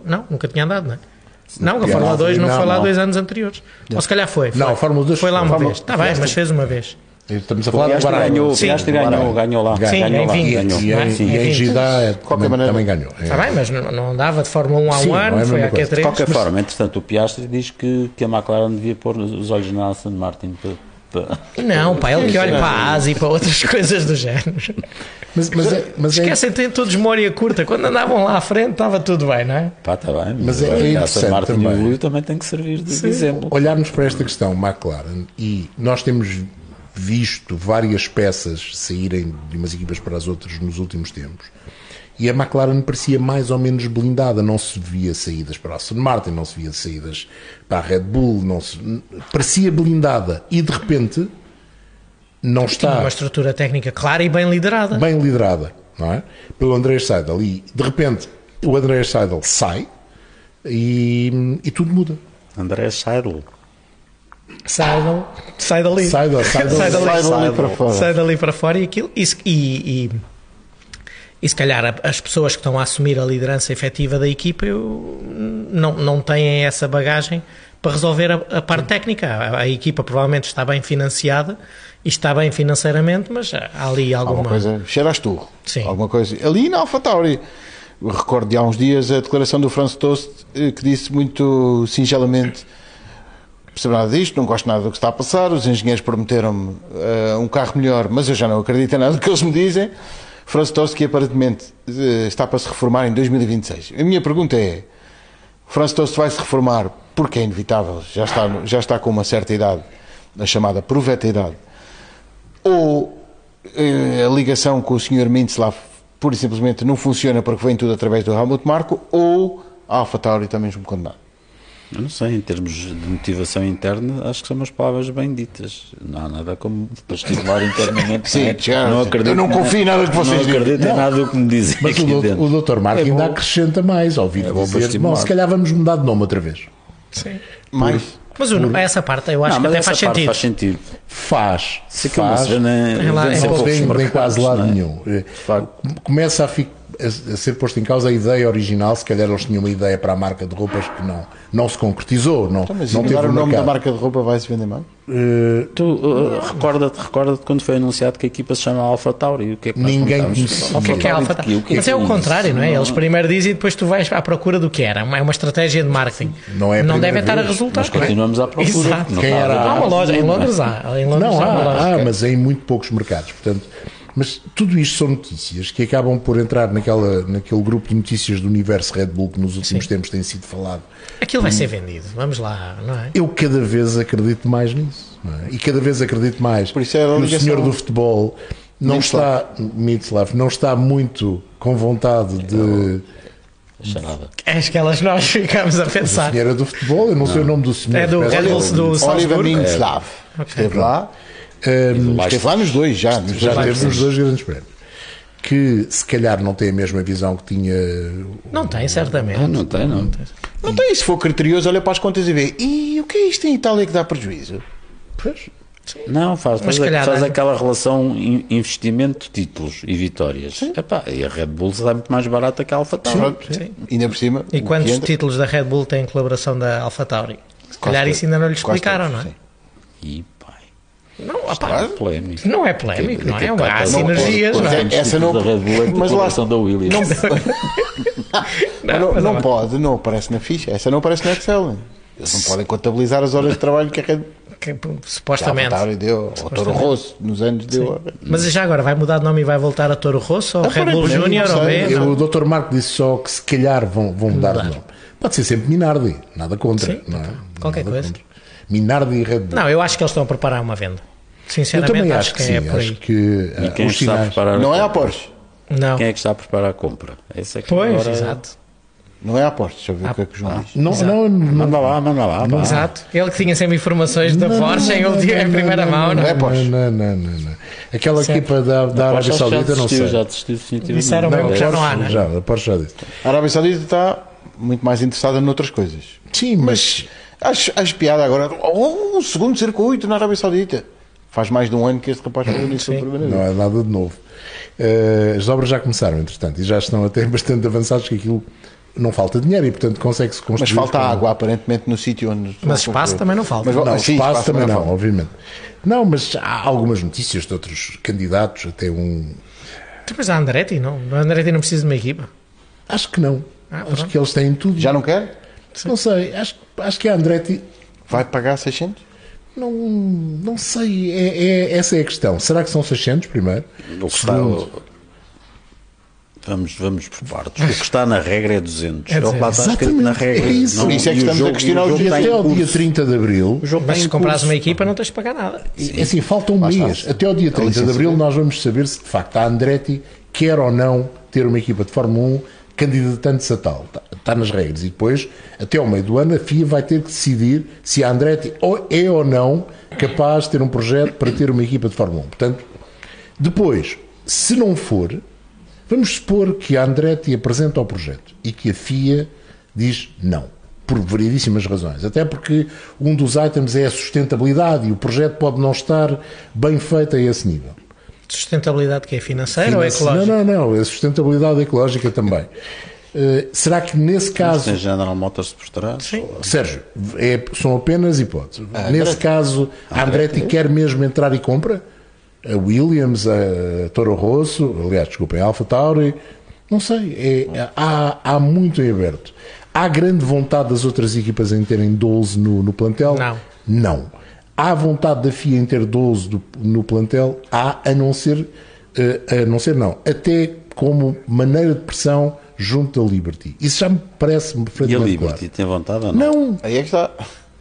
Speaker 5: Não, nunca tinha andado, não é? Não, a Fórmula 2 não, não foi lá não. dois anos anteriores. Ou se calhar foi. foi.
Speaker 3: Não, a Fórmula 2
Speaker 5: foi lá uma vez. Está bem, mas fez uma vez.
Speaker 3: Estamos a falar
Speaker 4: do Bahrein. Ganhou, Sim, ganhou, ganhou lá.
Speaker 5: Sim,
Speaker 4: ganhou
Speaker 5: em
Speaker 4: lá.
Speaker 5: Ganhou.
Speaker 3: E, em, e em Gidá também, também ganhou.
Speaker 5: Está bem, mas não, não andava de Fórmula 1 há um ano, é foi a Q3.
Speaker 4: De qualquer forma, entretanto, o Piastri diz que, que a McLaren devia pôr os olhos na Aston Martin para
Speaker 5: não, pá, ele que olha para a Ásia e para outras coisas do género. Mas, mas, é, mas é- Esquecem, é... têm todos memória curta. Quando andavam lá à frente estava tudo bem, não é?
Speaker 4: Pá, está bem.
Speaker 3: Mas, mas é, é interessante também.
Speaker 4: também tem que servir de Sim. exemplo.
Speaker 3: Olharmos para esta questão, McLaren, e nós temos visto várias peças saírem de umas equipas para as outras nos últimos tempos e a McLaren parecia mais ou menos blindada, não se via saídas para a Aston Martin, não se via saídas para a Red Bull, não se... parecia blindada e de repente não está.
Speaker 5: Tinha uma estrutura técnica clara e bem liderada.
Speaker 3: Bem liderada, não é? Pelo Andrés Seidel. E de repente o Andrés Seidel sai e, e tudo muda.
Speaker 4: Andrés Seidel.
Speaker 5: Seidel, sai dali.
Speaker 3: Sai, dali, sai, dali,
Speaker 5: sai, dali,
Speaker 2: sai dali para fora.
Speaker 5: Sai dali para fora e aquilo. E, e, e se calhar as pessoas que estão a assumir a liderança efetiva da equipa eu, não, não têm essa bagagem para resolver a, a parte técnica. A, a, equipa provavelmente está bem financiada e está bem financeiramente, mas há ali alguma...
Speaker 2: Alguma coisa, cheiras tu.
Speaker 5: Sim.
Speaker 2: Alguma coisa. Ali na AlphaTauri, recordo de há uns dias a declaração do Franz Toast eh, que disse muito singelamente percebo nada disto, não gosto nada do que está a passar, os engenheiros prometeram-me uh, um carro melhor, mas eu já não acredito em nada do que eles me dizem. Franz Toski aparentemente eh, está para se reformar em 2026. A minha pergunta é: Franz Tost vai se reformar porque é inevitável, já está, já está com uma certa idade, a chamada proveta idade, ou eh, a ligação com o Sr. Mintzlaff pura e simplesmente não funciona porque vem tudo através do Helmut Marko, ou a AlphaTauri está mesmo condenado?
Speaker 4: Eu não sei, em termos de motivação interna, acho que são umas palavras bem ditas. Não há nada como estimular internamente.
Speaker 2: Sim,
Speaker 4: não é?
Speaker 2: já-
Speaker 4: não acredito
Speaker 2: eu não confio em nada que vocês
Speaker 4: Não
Speaker 2: digam.
Speaker 4: acredito em nada do que me dizem
Speaker 3: Mas
Speaker 4: aqui
Speaker 3: o, doutor,
Speaker 4: dentro.
Speaker 3: o doutor Marco
Speaker 5: É
Speaker 3: ainda
Speaker 5: bom.
Speaker 3: acrescenta mais, ouvi
Speaker 4: É
Speaker 3: dizer, bom, se calhar vamos mudar de nome outra vez.
Speaker 5: Sim.
Speaker 2: Mais.
Speaker 5: Mas o- essa parte eu acho
Speaker 4: não,
Speaker 5: que até faz sentido.
Speaker 4: faz sentido.
Speaker 3: Faz,
Speaker 4: Se não
Speaker 3: faz,
Speaker 4: vê-se
Speaker 5: é
Speaker 3: não
Speaker 4: poucos
Speaker 3: tem, tem quase lado
Speaker 4: não é?
Speaker 3: nenhum. Começa a, fi- a- a ser posto em causa a ideia original, se calhar eles tinham uma ideia para a marca de roupas que não, não se concretizou, não,
Speaker 2: Então, mas
Speaker 3: não teve
Speaker 2: o nome da marca de roupa vai se vender mais?
Speaker 3: Eh,
Speaker 4: Tu uh, recorda-te recorda quando foi anunciado que a equipa se chama Alpha Tauri? O que é que
Speaker 3: Ninguém conhecia.
Speaker 5: O que é que é
Speaker 4: Tauri
Speaker 5: Alpha?
Speaker 4: O que
Speaker 5: Mas
Speaker 4: que
Speaker 5: é o
Speaker 4: isso?
Speaker 5: contrário, não é? Eles primeiro dizem e depois tu vais à procura do que era. É uma estratégia de marketing.
Speaker 3: Não é
Speaker 5: não deve estar a resultar.
Speaker 4: Nós continuamos à procura.
Speaker 5: Exato.
Speaker 3: Quem era
Speaker 5: Há uma loja, em Londres há. Em Londres
Speaker 3: Não,
Speaker 5: há
Speaker 3: há, há, mas em muito poucos mercados. Portanto, mas tudo isto são notícias que acabam por entrar naquela, naquele grupo de notícias do universo Red Bull que nos últimos
Speaker 5: Sim.
Speaker 3: tempos tem sido falado.
Speaker 5: Aquilo vai ser vendido. Vamos lá, não é?
Speaker 3: Eu cada vez acredito mais nisso. não é? E cada vez acredito mais
Speaker 2: Por isso é a
Speaker 3: que o senhor do futebol não está, Miroslav, não está muito com vontade de.
Speaker 4: Charada.
Speaker 5: Aquelas que nós ficamos a
Speaker 3: O
Speaker 5: pensar.
Speaker 3: senhor é do futebol, eu não sei o nome do senhor.
Speaker 5: É do Red Bull do
Speaker 2: Oliver
Speaker 5: Salzburgo.
Speaker 2: Minslav. Esteve lá. Esteve lá nos dois, já. Nos
Speaker 3: Já
Speaker 2: dois
Speaker 3: teve nos dois grandes prémios. Que se calhar não tem a mesma visão que tinha.
Speaker 5: Não tem, certamente.
Speaker 4: Ah, não tem, não.
Speaker 2: Não tem, se for criterioso, olha para as contas e vê. E o que é isto em Itália que dá prejuízo?
Speaker 3: Pois.
Speaker 4: Não, faz,
Speaker 5: Mas
Speaker 4: faz,
Speaker 5: se calhar
Speaker 4: faz
Speaker 5: dá-
Speaker 4: aquela relação in- investimento, títulos e vitórias. Epá, e a Red Bull sai muito mais barata que a Alpha Tauri.
Speaker 2: Pronto.
Speaker 5: sim.
Speaker 2: Ainda por cima.
Speaker 5: E quantos títulos da Red Bull têm colaboração da Alpha Tauri? Se calhar
Speaker 2: Quase
Speaker 5: isso ainda não lhe explicaram, não é?
Speaker 2: sim.
Speaker 4: E
Speaker 5: Não, opá,
Speaker 2: Claro.
Speaker 4: polémico.
Speaker 5: não é polémico, não é? Há sinergias,
Speaker 4: não
Speaker 5: não
Speaker 4: pode-
Speaker 5: é?
Speaker 2: Essa não-
Speaker 4: da Red Bull é
Speaker 2: mas lá-
Speaker 4: da Williams.
Speaker 2: Não, não, não
Speaker 5: não.
Speaker 2: pode, não aparece na ficha. Essa não aparece no Excel. Eles não podem contabilizar as horas de trabalho que a Red
Speaker 5: Que,
Speaker 2: que
Speaker 5: supostamente.
Speaker 2: AlphaTauri deu, ou Toro Rosso, nos anos deu.
Speaker 5: Mas já agora vai mudar de nome e vai voltar a Toro Rosso ou
Speaker 2: Ah,
Speaker 5: Red Bull
Speaker 2: não
Speaker 5: Júnior ou. B? Não.
Speaker 3: O Dr. Marco disse só que se calhar vão, vão mudar,
Speaker 5: Mudar.
Speaker 3: de nome. Pode ser sempre Minardi, nada contra.
Speaker 5: Sim,
Speaker 3: não é?
Speaker 5: qualquer
Speaker 3: Nada
Speaker 5: coisa.
Speaker 3: contra. Minardi e Red Bull.
Speaker 5: Não, eu acho que eles estão a preparar uma venda.
Speaker 3: eu
Speaker 5: Sinceramente,
Speaker 3: também
Speaker 5: acho,
Speaker 3: acho que,
Speaker 5: que,
Speaker 3: sim.
Speaker 5: é por aí.
Speaker 3: acho que
Speaker 4: E
Speaker 3: ah,
Speaker 4: quem é
Speaker 3: os
Speaker 4: está a
Speaker 3: sinais.
Speaker 4: preparar
Speaker 2: Não é a? Porsche.
Speaker 5: Não.
Speaker 4: Quem é que está a preparar a compra? Esse é que
Speaker 5: Pois,
Speaker 4: agora...
Speaker 5: exato.
Speaker 2: Não é a Porsche. Deixa eu ver o que é que o João diz.
Speaker 3: Não,
Speaker 5: Exato.
Speaker 3: não, não,
Speaker 4: Manda lá, manda lá. pá.
Speaker 5: Exato. Ele que tinha sempre informações da
Speaker 3: não,
Speaker 5: Porsche em,
Speaker 3: não, não,
Speaker 5: em
Speaker 3: não,
Speaker 5: primeira
Speaker 3: não,
Speaker 5: mão.
Speaker 3: Não,
Speaker 5: Não,
Speaker 2: é
Speaker 5: é?
Speaker 2: Porsche.
Speaker 3: não, não, não, não. Aquela
Speaker 5: Certo.
Speaker 3: equipa da, da Arábia Saudita, não sei.
Speaker 4: Já desistiu definitivamente.
Speaker 5: Disseram mesmo que já não há, né?
Speaker 3: Já, a Porsche já disse.
Speaker 2: A Arábia Saudita está muito mais interessada noutras coisas.
Speaker 3: Sim, mas,
Speaker 2: Mas acho, acho piada agora. Oh, um segundo circuito na Arábia Saudita. Faz mais de um ano que este rapaz faz isso pela primeira
Speaker 3: não é nada de novo. Eh, as obras já começaram, entretanto, e já estão até bastante avançados que aquilo não falta dinheiro e, portanto, consegue-se construir.
Speaker 2: Mas falta
Speaker 3: com-
Speaker 2: água, aparentemente, no sítio onde.
Speaker 5: Mas espaço também não falta.
Speaker 2: Mas,
Speaker 3: Não,
Speaker 2: sim,
Speaker 3: espaço, também não,
Speaker 2: falta.
Speaker 3: obviamente. Não, mas há algumas notícias de outros candidatos, até um.
Speaker 5: Depois a Andretti, não? A Andretti não precisa de uma equipa.
Speaker 3: Acho que não.
Speaker 5: Ah,
Speaker 3: acho que eles têm tudo.
Speaker 2: Já não quer?
Speaker 3: Não sei, acho, acho que a Andretti.
Speaker 2: Vai pagar 600?
Speaker 3: Não, não sei, é, é- essa é a questão. Será que são 600 primeiro?
Speaker 4: O que está, vamos, vamos por partes. O que está na regra é 200.
Speaker 5: É
Speaker 4: É o que lá está escrito na regra.
Speaker 3: é isso.
Speaker 4: Não-
Speaker 2: Por isso é que
Speaker 4: e
Speaker 2: estamos a
Speaker 4: jogo-
Speaker 2: questionar
Speaker 4: e o
Speaker 2: dia
Speaker 3: Até ao dia
Speaker 4: curso.
Speaker 3: 30 de Abril.
Speaker 4: O jogo
Speaker 5: Mas se comprares uma equipa não tens de pagar nada.
Speaker 3: É assim, falta um
Speaker 2: está.
Speaker 3: mês. Até ao dia 30 de Abril nós vamos saber se de facto a Andretti quer ou não ter uma equipa de Fórmula 1 candidatando-se a tal. Está, está nas regras. E depois, até ao meio do ano, a FIA vai ter que decidir se a Andretti é ou não capaz de ter um projeto para ter uma equipa de Fórmula 1. Portanto, depois, se não for, vamos supor que a Andretti apresenta o projeto e que a FIA diz não. Por variedíssimas razões. Até porque um dos itens é a sustentabilidade e o projeto pode não estar bem feito a esse nível.
Speaker 5: Sustentabilidade que é financeira ou ecológica?
Speaker 3: Não, não, não. A sustentabilidade ecológica também. Eh, será que nesse caso.
Speaker 4: Tem General Motors por trás?
Speaker 5: Sim.
Speaker 3: Sérgio, é- são apenas hipóteses.
Speaker 2: Ah,
Speaker 3: Nesse caso, a Andretti quer mesmo entrar e compra? A Williams, a Toro Rosso, aliás, desculpem, a Alfa Tauri, não sei, é- há, há muito em aberto. Há grande vontade das outras equipas em terem 12 no, no plantel?
Speaker 5: Não.
Speaker 3: Não. Há vontade da FIA em ter 12 do- no plantel? Há, a não ser, eh, a não ser não, até como maneira de pressão junto da Liberty. Isso já me parece
Speaker 4: E a Liberty
Speaker 3: claro.
Speaker 4: tem vontade ou não?
Speaker 3: Não,
Speaker 2: Aí é que está.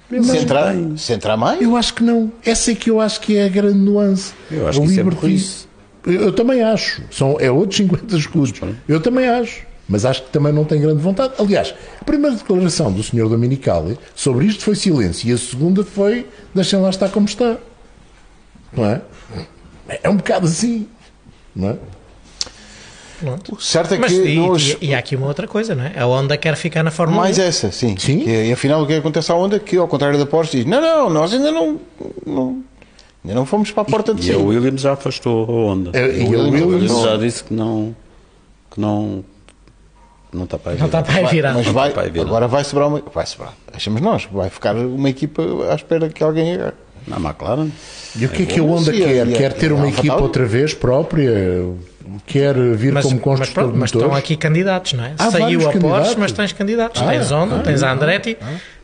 Speaker 2: Se entrar, se entrar mais,
Speaker 3: eu acho que não. Essa é que eu acho que é a grande nuance.
Speaker 4: Eu acho
Speaker 3: A
Speaker 4: que isso é
Speaker 3: Liberty-
Speaker 4: burrice.
Speaker 3: Eu, eu também acho. São, é outros 50 escudos. Eu também acho. Mas acho que também não tem grande vontade. Aliás, a primeira declaração do Sr. Dominicali sobre isto foi silêncio e a segunda foi deixem lá estar como está. Não é? É um bocado assim. Não é?
Speaker 2: O certo é
Speaker 5: Mas,
Speaker 2: que
Speaker 5: e,
Speaker 2: nós.
Speaker 5: e- e há aqui uma outra coisa, não é? A Honda quer ficar na Fórmula
Speaker 2: Mais
Speaker 5: 1.
Speaker 2: essa, sim.
Speaker 3: Sim.
Speaker 2: E, e afinal o que acontece à Honda? Que ao contrário da Porsche diz: não, não, nós ainda não. não ainda não fomos para a porta de
Speaker 4: E a
Speaker 2: cima.
Speaker 4: Williams já afastou a onda.
Speaker 3: É, e a
Speaker 4: a
Speaker 3: Williams-
Speaker 4: Williams já disse que não. que não. Não está para aí.
Speaker 5: Não está para virar.
Speaker 2: Mas vai,
Speaker 4: Vai virar.
Speaker 2: agora vai sobrar uma. Vai sobrar. Achamos nós, vai ficar uma equipa à espera que alguém agarre.
Speaker 4: Na McLaren.
Speaker 3: E o que é que a Honda
Speaker 2: Sim,
Speaker 3: quer?
Speaker 2: a-
Speaker 3: Quer ter
Speaker 2: a
Speaker 3: uma equipa outra vez própria? Quer vir
Speaker 5: Mas,
Speaker 3: como
Speaker 5: mas,
Speaker 3: construtor
Speaker 5: pronto,
Speaker 3: de
Speaker 5: mas estão aqui candidatos, não é?
Speaker 3: Há
Speaker 5: Saiu a Porsche, mas tens candidatos.
Speaker 3: Ah,
Speaker 5: tens Honda,
Speaker 3: ah,
Speaker 5: tens a
Speaker 3: ah,
Speaker 5: Andretti,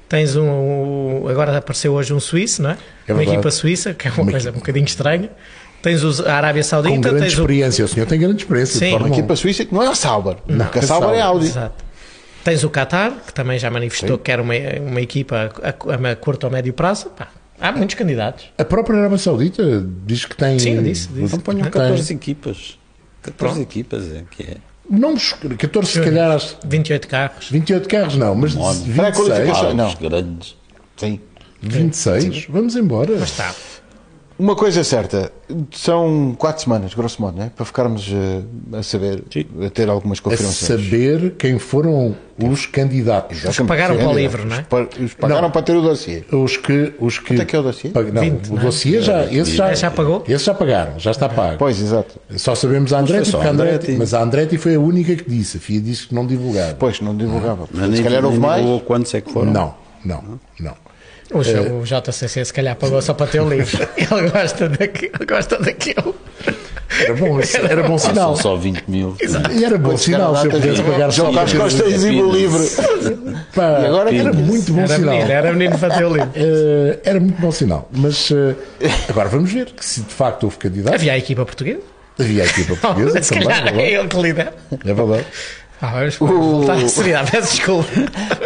Speaker 5: tens um. Agora apareceu hoje um suíço, não é?
Speaker 3: É
Speaker 5: uma equipa suíça, que é uma,
Speaker 3: Uma
Speaker 5: coisa um bocadinho estranha. Tens os- a Arábia
Speaker 3: Com
Speaker 5: Saudita,
Speaker 3: grande
Speaker 5: tens o.
Speaker 3: experiência. O senhor tem grande experiência.
Speaker 5: Sim.
Speaker 2: Uma
Speaker 3: Fórmula 1.
Speaker 2: equipa suíça que não é a Sauber. porque a
Speaker 3: a
Speaker 2: Sauber é
Speaker 3: Sauber.
Speaker 2: Audi.
Speaker 5: Exato. Tens o Qatar, que também já manifestou que quer uma, uma equipa a, a, a curto ou médio prazo. Pá, há muitos candidatos.
Speaker 3: A própria Arábia Saudita diz que tem.
Speaker 5: Sim, eu disse, disse.
Speaker 4: Então ponham
Speaker 5: Tem.
Speaker 4: 14 equipas. 14
Speaker 5: Pronto.
Speaker 4: equipas é que é.
Speaker 3: Não, os 14, se calhar, às
Speaker 5: 28 carros.
Speaker 3: 28 carros, não, mas
Speaker 4: Nove.
Speaker 3: 26.
Speaker 2: Pré-qualificação.
Speaker 4: Ah,
Speaker 2: não.
Speaker 4: grandes.
Speaker 2: Sim.
Speaker 3: 26? Vamos embora.
Speaker 5: Mas está.
Speaker 2: Uma coisa é certa, são quatro semanas, grosso modo, né? para ficarmos eh, a saber,
Speaker 4: Sim.
Speaker 2: a ter algumas
Speaker 3: A
Speaker 2: confirmações.
Speaker 3: saber quem foram os candidatos.
Speaker 5: Os que pagaram para o livro, não é?
Speaker 2: Os pa- Os pagaram
Speaker 3: Não.
Speaker 2: para ter o dossiê.
Speaker 3: Os que. Os que
Speaker 2: Quanto é que é o dossiê?
Speaker 3: Pag- Não,
Speaker 5: 20,
Speaker 3: o
Speaker 5: não é?
Speaker 3: dossiê já. Esse já,
Speaker 5: Já pagou?
Speaker 3: Esse já pagaram, já está pago.
Speaker 2: Pois, exato.
Speaker 3: Só sabemos a Andretti,
Speaker 4: foi só
Speaker 3: porque a
Speaker 4: a
Speaker 3: Andretti,
Speaker 4: Andretti.
Speaker 3: mas a Andretti foi a única que disse. A FIA disse que não divulgava.
Speaker 2: Pois, não divulgava.
Speaker 4: Mas
Speaker 2: se calhar houve mais.
Speaker 4: Quantos é que foram?
Speaker 3: Não, não, não.
Speaker 5: O, o JCC se calhar pagou só para ter o livro. Ele gosta daquilo. Gosta daquilo.
Speaker 3: Era bom, era bom
Speaker 4: Ah,
Speaker 3: sinal.
Speaker 4: são só 20 mil.
Speaker 3: E era bom sinal se eu pudesse pagar só
Speaker 2: João
Speaker 3: para
Speaker 2: Carlos
Speaker 3: ter o
Speaker 2: Costa exibe o livro.
Speaker 3: Pá,
Speaker 2: E agora
Speaker 3: era muito bom
Speaker 5: Era
Speaker 3: sinal.
Speaker 5: menino, era menino para ter o livro.
Speaker 3: Eh, era muito bom sinal. Mas eh, agora vamos ver que se de facto houve candidato.
Speaker 5: Havia a equipa portuguesa.
Speaker 3: Havia a equipa portuguesa
Speaker 5: se
Speaker 3: também.
Speaker 5: calhar
Speaker 3: É
Speaker 5: é ele que lidera.
Speaker 3: É verdade.
Speaker 5: Ah, vamos voltar à seriedade. Peço desculpa.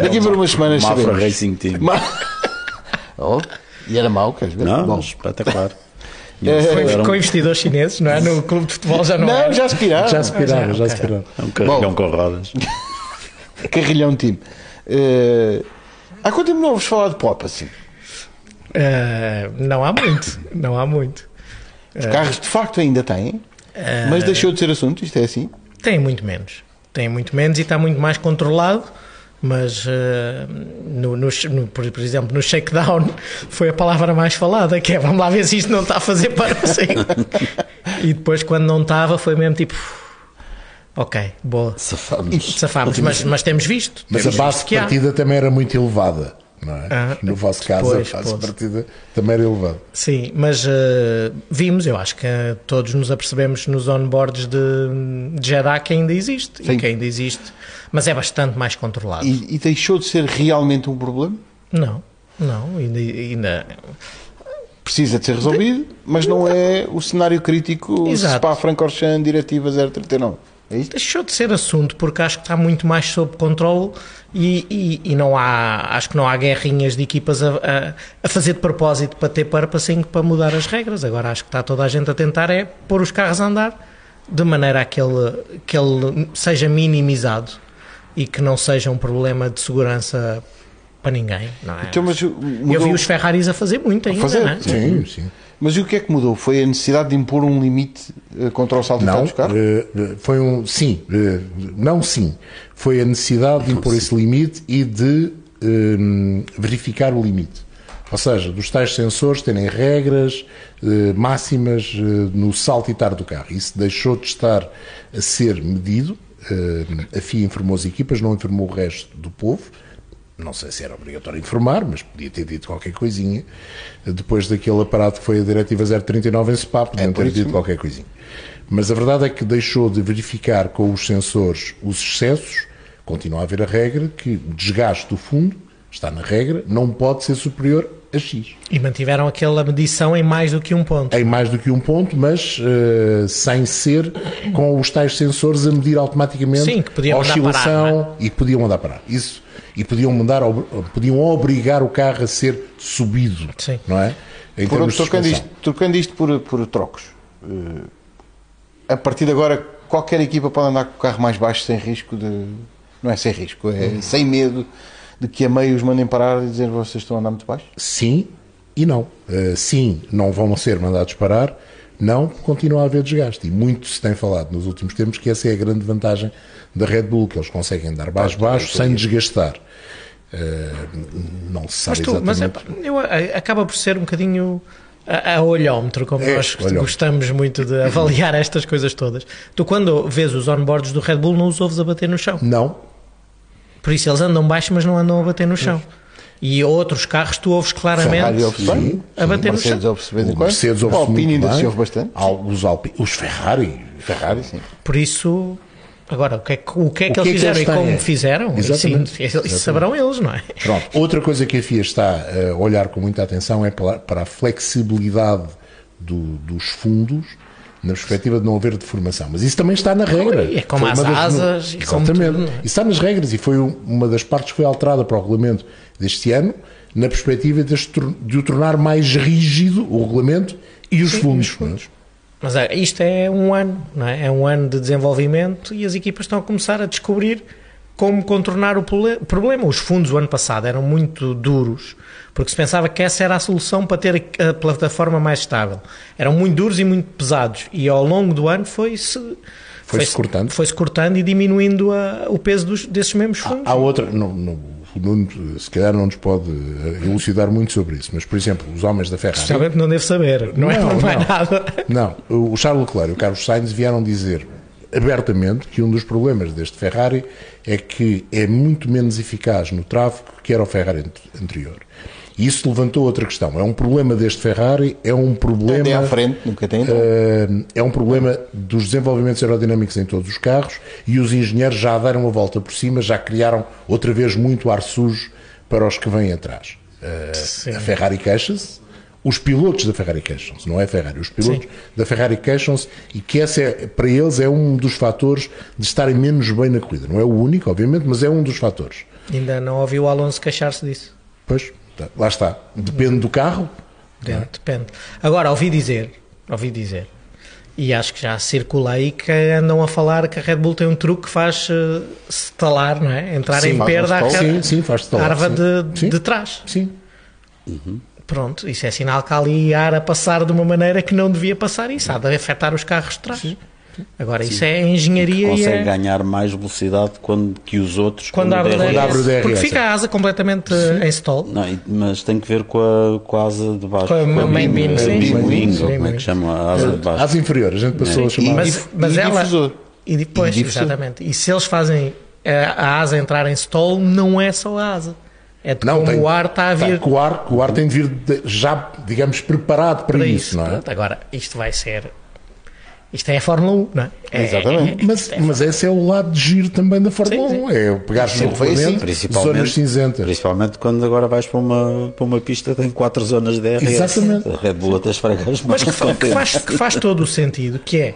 Speaker 2: Daqui por umas semanas
Speaker 4: Mafra. Racing Team.
Speaker 2: Oh, e era mau, queres ver?
Speaker 4: Não,
Speaker 2: Bom.
Speaker 4: espetacular.
Speaker 2: É,
Speaker 5: Foi com investidores chineses, não é? No clube de futebol já não,
Speaker 2: Não,
Speaker 5: era.
Speaker 2: já se piraram.
Speaker 3: Já se pirava,
Speaker 5: já,
Speaker 3: já se
Speaker 5: ok.
Speaker 3: pirava.
Speaker 4: um carrilhão
Speaker 2: Bom.
Speaker 4: com rodas.
Speaker 2: Carrilhão time. Eh, há quanto tempo não vos falar de pop assim?
Speaker 5: Ah, não há muito. Não há muito.
Speaker 2: Os carros de facto ainda têm, mas deixou de ser assunto, isto é assim.
Speaker 5: Tem muito menos. Tem muito menos e está muito mais controlado. Mas, ah, no, no- no- por, por exemplo, no shakedown foi a palavra mais falada, que é vamos lá ver se isto não está a fazer para assim. e depois, quando não estava, foi mesmo tipo, ok, boa,
Speaker 4: Safamos.
Speaker 5: safámos. Mas, mas temos visto.
Speaker 3: Mas a base de partida também era muito elevada. Não é?
Speaker 5: Ah,
Speaker 3: no vosso caso,
Speaker 5: pois,
Speaker 3: a base partida também era elevada.
Speaker 5: Sim, mas eh, vimos, eu acho que eh, todos nos apercebemos nos onboards de, de Jeddah que ainda existe.
Speaker 2: Sim.
Speaker 5: E que ainda existe, mas é bastante mais controlado.
Speaker 2: E, e deixou de ser realmente um problema.
Speaker 5: Não, não, ainda, ainda
Speaker 2: Precisa de ser resolvido, mas não é o cenário crítico
Speaker 5: Exato.
Speaker 2: Spa Francorchamps Diretiva 039. É isto?
Speaker 5: deixou de ser assunto porque acho que está muito mais sob controle e, e, e não há, acho que não há guerrinhas de equipas a, a, a fazer de propósito para ter purposing para mudar as regras. Agora acho que está toda a gente a tentar é pôr os carros a andar de maneira a que ele, que ele seja minimizado e que não seja um problema de segurança para ninguém. Não é?
Speaker 2: Então, mas o-
Speaker 5: Eu
Speaker 2: mudou-
Speaker 5: vi os Ferraris a fazer muito ainda,
Speaker 2: fazer?
Speaker 5: não é?
Speaker 3: Sim, sim.
Speaker 2: Mas e o que é que mudou? Foi a necessidade de impor um limite eh, contra o salto
Speaker 3: Não,
Speaker 2: carros?
Speaker 3: eh, eh, foi um sim, eh, não sim. Foi a necessidade de impor esse limite e de eh, verificar o limite. Ou seja, dos tais sensores terem regras eh, máximas eh, no saltitar do carro. Isso deixou de estar a ser medido. Eh, a FIA informou as equipas, não informou o resto do povo. Não sei se era obrigatório informar, mas podia ter dito qualquer coisinha. Depois daquele aparato que foi a Diretiva 039 em SPA, podiam
Speaker 2: É
Speaker 3: ter dito qualquer coisinha. Mas a verdade é que deixou de verificar com os sensores os excessos, continua a haver a regra que o desgaste do fundo, está na regra, não pode ser superior a X.
Speaker 5: E mantiveram aquela medição em mais do que um ponto.
Speaker 3: Em mais do que um ponto, mas eh, sem ser com os tais sensores a medir automaticamente
Speaker 5: Sim, que podiam
Speaker 3: a oscilação
Speaker 5: parar, não
Speaker 3: e que podiam mandar parar. Isso. E podiam, mandar, podiam obrigar o carro a ser subido.
Speaker 5: Sim.
Speaker 3: Não é? Em
Speaker 2: Por, trocando, isto, trocando isto por, por trocos, eh, a partir de agora, qualquer equipa pode andar com o carro mais baixo sem risco de. Não é sem risco, é sem medo de que a meio os mandem parar e dizer vocês estão a andar muito baixo?
Speaker 3: Sim e não. Uh, sim, não vão ser mandados parar. Não, continua a haver desgaste. E muito se tem falado nos últimos tempos que essa é a grande vantagem da Red Bull, que eles conseguem dar baixo baixo sem desgastar. Uh, não se sabe
Speaker 5: mas tu,
Speaker 3: exatamente.
Speaker 5: Mas é, eu, acaba por ser um bocadinho a, a olhómetro, como
Speaker 3: É,
Speaker 5: nós
Speaker 3: olhómetro.
Speaker 5: gostamos muito de avaliar estas coisas todas. Tu, quando vês os onboards do Red Bull, não os ouves a bater no chão.
Speaker 3: Não,
Speaker 5: Por isso eles andam baixo, mas não andam a bater no chão. E outros carros tu ouves claramente
Speaker 2: Ferrari ouve-se bem,
Speaker 5: a bater no chão.
Speaker 2: Mercedes ouve-se
Speaker 3: o. Mercedes ouve
Speaker 2: Alpine ainda se ouve bastante.
Speaker 3: Os, Alpine, os Ferrari.
Speaker 2: Ferrari, sim.
Speaker 5: Por isso, agora, o que é que, o que, é que
Speaker 3: O que
Speaker 5: eles
Speaker 3: é que
Speaker 5: fizeram
Speaker 3: eles
Speaker 5: e como
Speaker 3: têm?
Speaker 5: fizeram,
Speaker 3: Exatamente.
Speaker 5: sim, isso saberão eles, não é?
Speaker 3: Pronto. Outra coisa que a FIA está a olhar com muita atenção é para para a flexibilidade do- dos fundos na perspectiva de não haver deformação. Mas isso também está na regra.
Speaker 5: É como
Speaker 3: Foi
Speaker 5: as
Speaker 3: das-
Speaker 5: asas e como
Speaker 3: Exatamente.
Speaker 5: tudo, não é?
Speaker 3: Isso está nas regras e foi um- uma das partes que foi alterada para o regulamento deste ano na perspectiva de, de o tornar mais rígido o regulamento e os fundos.
Speaker 5: Mas é, isto é um ano, não é? É um ano de desenvolvimento e as equipas estão a começar a descobrir como contornar o problema. Os fundos o ano passado eram muito duros, porque se pensava que essa era a solução para ter a plataforma mais estável. Eram muito duros e muito pesados e ao longo do ano foi-se
Speaker 3: Foi-se cortando.
Speaker 5: foi-se cortando e diminuindo a- o peso dos- desses mesmos fundos.
Speaker 3: Há outra, não, não, se calhar não nos pode eh, elucidar muito sobre isso, mas por exemplo, os homens da Ferrari.
Speaker 5: Realmente não devo saber, não, é
Speaker 3: Não,
Speaker 5: por mais nada.
Speaker 3: Não, o Charles Leclerc e o Carlos Sainz vieram dizer abertamente que um dos problemas deste Ferrari é que é muito menos eficaz no tráfego que era o Ferrari ant- anterior. E isso levantou outra questão. É um problema deste Ferrari, é um problema.
Speaker 2: Andem à frente, nunca tem.
Speaker 3: eh, é um problema dos desenvolvimentos aerodinâmicos em todos os carros e os engenheiros já deram a volta por cima, já criaram outra vez muito ar sujo para os que vêm atrás.
Speaker 5: Sim.
Speaker 3: a Ferrari queixa-se, os pilotos da Ferrari queixam-se, não é a Ferrari, os pilotos da Ferrari queixam-se e que essa é, para eles é um dos fatores de estarem menos bem na corrida. Não é o único, obviamente, mas é um dos fatores.
Speaker 5: Ainda não ouvi o Alonso queixar-se disso.
Speaker 3: Pois, tá, lá está. Depende do carro.
Speaker 5: Depende, depende. Agora, ouvi dizer, ouvi dizer, e acho que já circula aí que andam a falar que a Red Bull tem um truque que faz eh, estalar, não é? Entrar
Speaker 3: Sim,
Speaker 5: em
Speaker 2: um
Speaker 5: perda à
Speaker 2: stall.
Speaker 3: Sim, sim, faz estalar, sim.
Speaker 5: de,
Speaker 3: Sim.
Speaker 5: de trás.
Speaker 3: Sim.
Speaker 5: Pronto, isso é sinal que há ali ar a passar de uma maneira que não devia passar isso. Há de afetar os carros de trás. Agora, isso é engenharia e
Speaker 4: Consegue
Speaker 5: é...
Speaker 4: ganhar mais velocidade quando, que os outros
Speaker 5: Quando abre o
Speaker 3: Quando abre o
Speaker 5: DRS, porque fica
Speaker 3: é.
Speaker 5: a asa completamente eh, em stall.
Speaker 4: Não, mas tem que ver com a, com a asa de baixo.
Speaker 5: Com a main beam, sim.
Speaker 4: beam
Speaker 5: Main
Speaker 4: wing,
Speaker 5: beam,
Speaker 4: ou como é
Speaker 5: sim.
Speaker 4: que chama a asa de baixo.
Speaker 3: Asa inferior, a gente passou a chamar.
Speaker 5: Mas, mas
Speaker 2: e
Speaker 5: ela.
Speaker 2: difusor.
Speaker 5: E depois,
Speaker 2: E
Speaker 5: exatamente. E se eles fazem a, a asa entrar em stall, não é só a asa. É de
Speaker 3: Não,
Speaker 5: como
Speaker 3: tem,
Speaker 5: o ar está a vir
Speaker 3: que o, ar, o ar tem de vir de- já, digamos, preparado para,
Speaker 5: para
Speaker 3: isso,
Speaker 5: isso.
Speaker 3: não é?
Speaker 5: Pronto, agora, isto vai ser. Isto é a Fórmula 1, não é? É-
Speaker 2: Exatamente.
Speaker 5: é-
Speaker 3: Mas, mas esse é o lado de giro também da Fórmula
Speaker 5: Sim,
Speaker 3: 1. É pegar no
Speaker 2: assim,
Speaker 3: regulamento,
Speaker 4: Principalmente,
Speaker 3: zonas cinzentas.
Speaker 4: principalmente quando agora vais para uma, para uma pista que tem quatro zonas de DRS.
Speaker 3: Exatamente.
Speaker 4: A Red Bull até esfrega as
Speaker 5: Mas que, que faz, que faz todo o sentido, que é.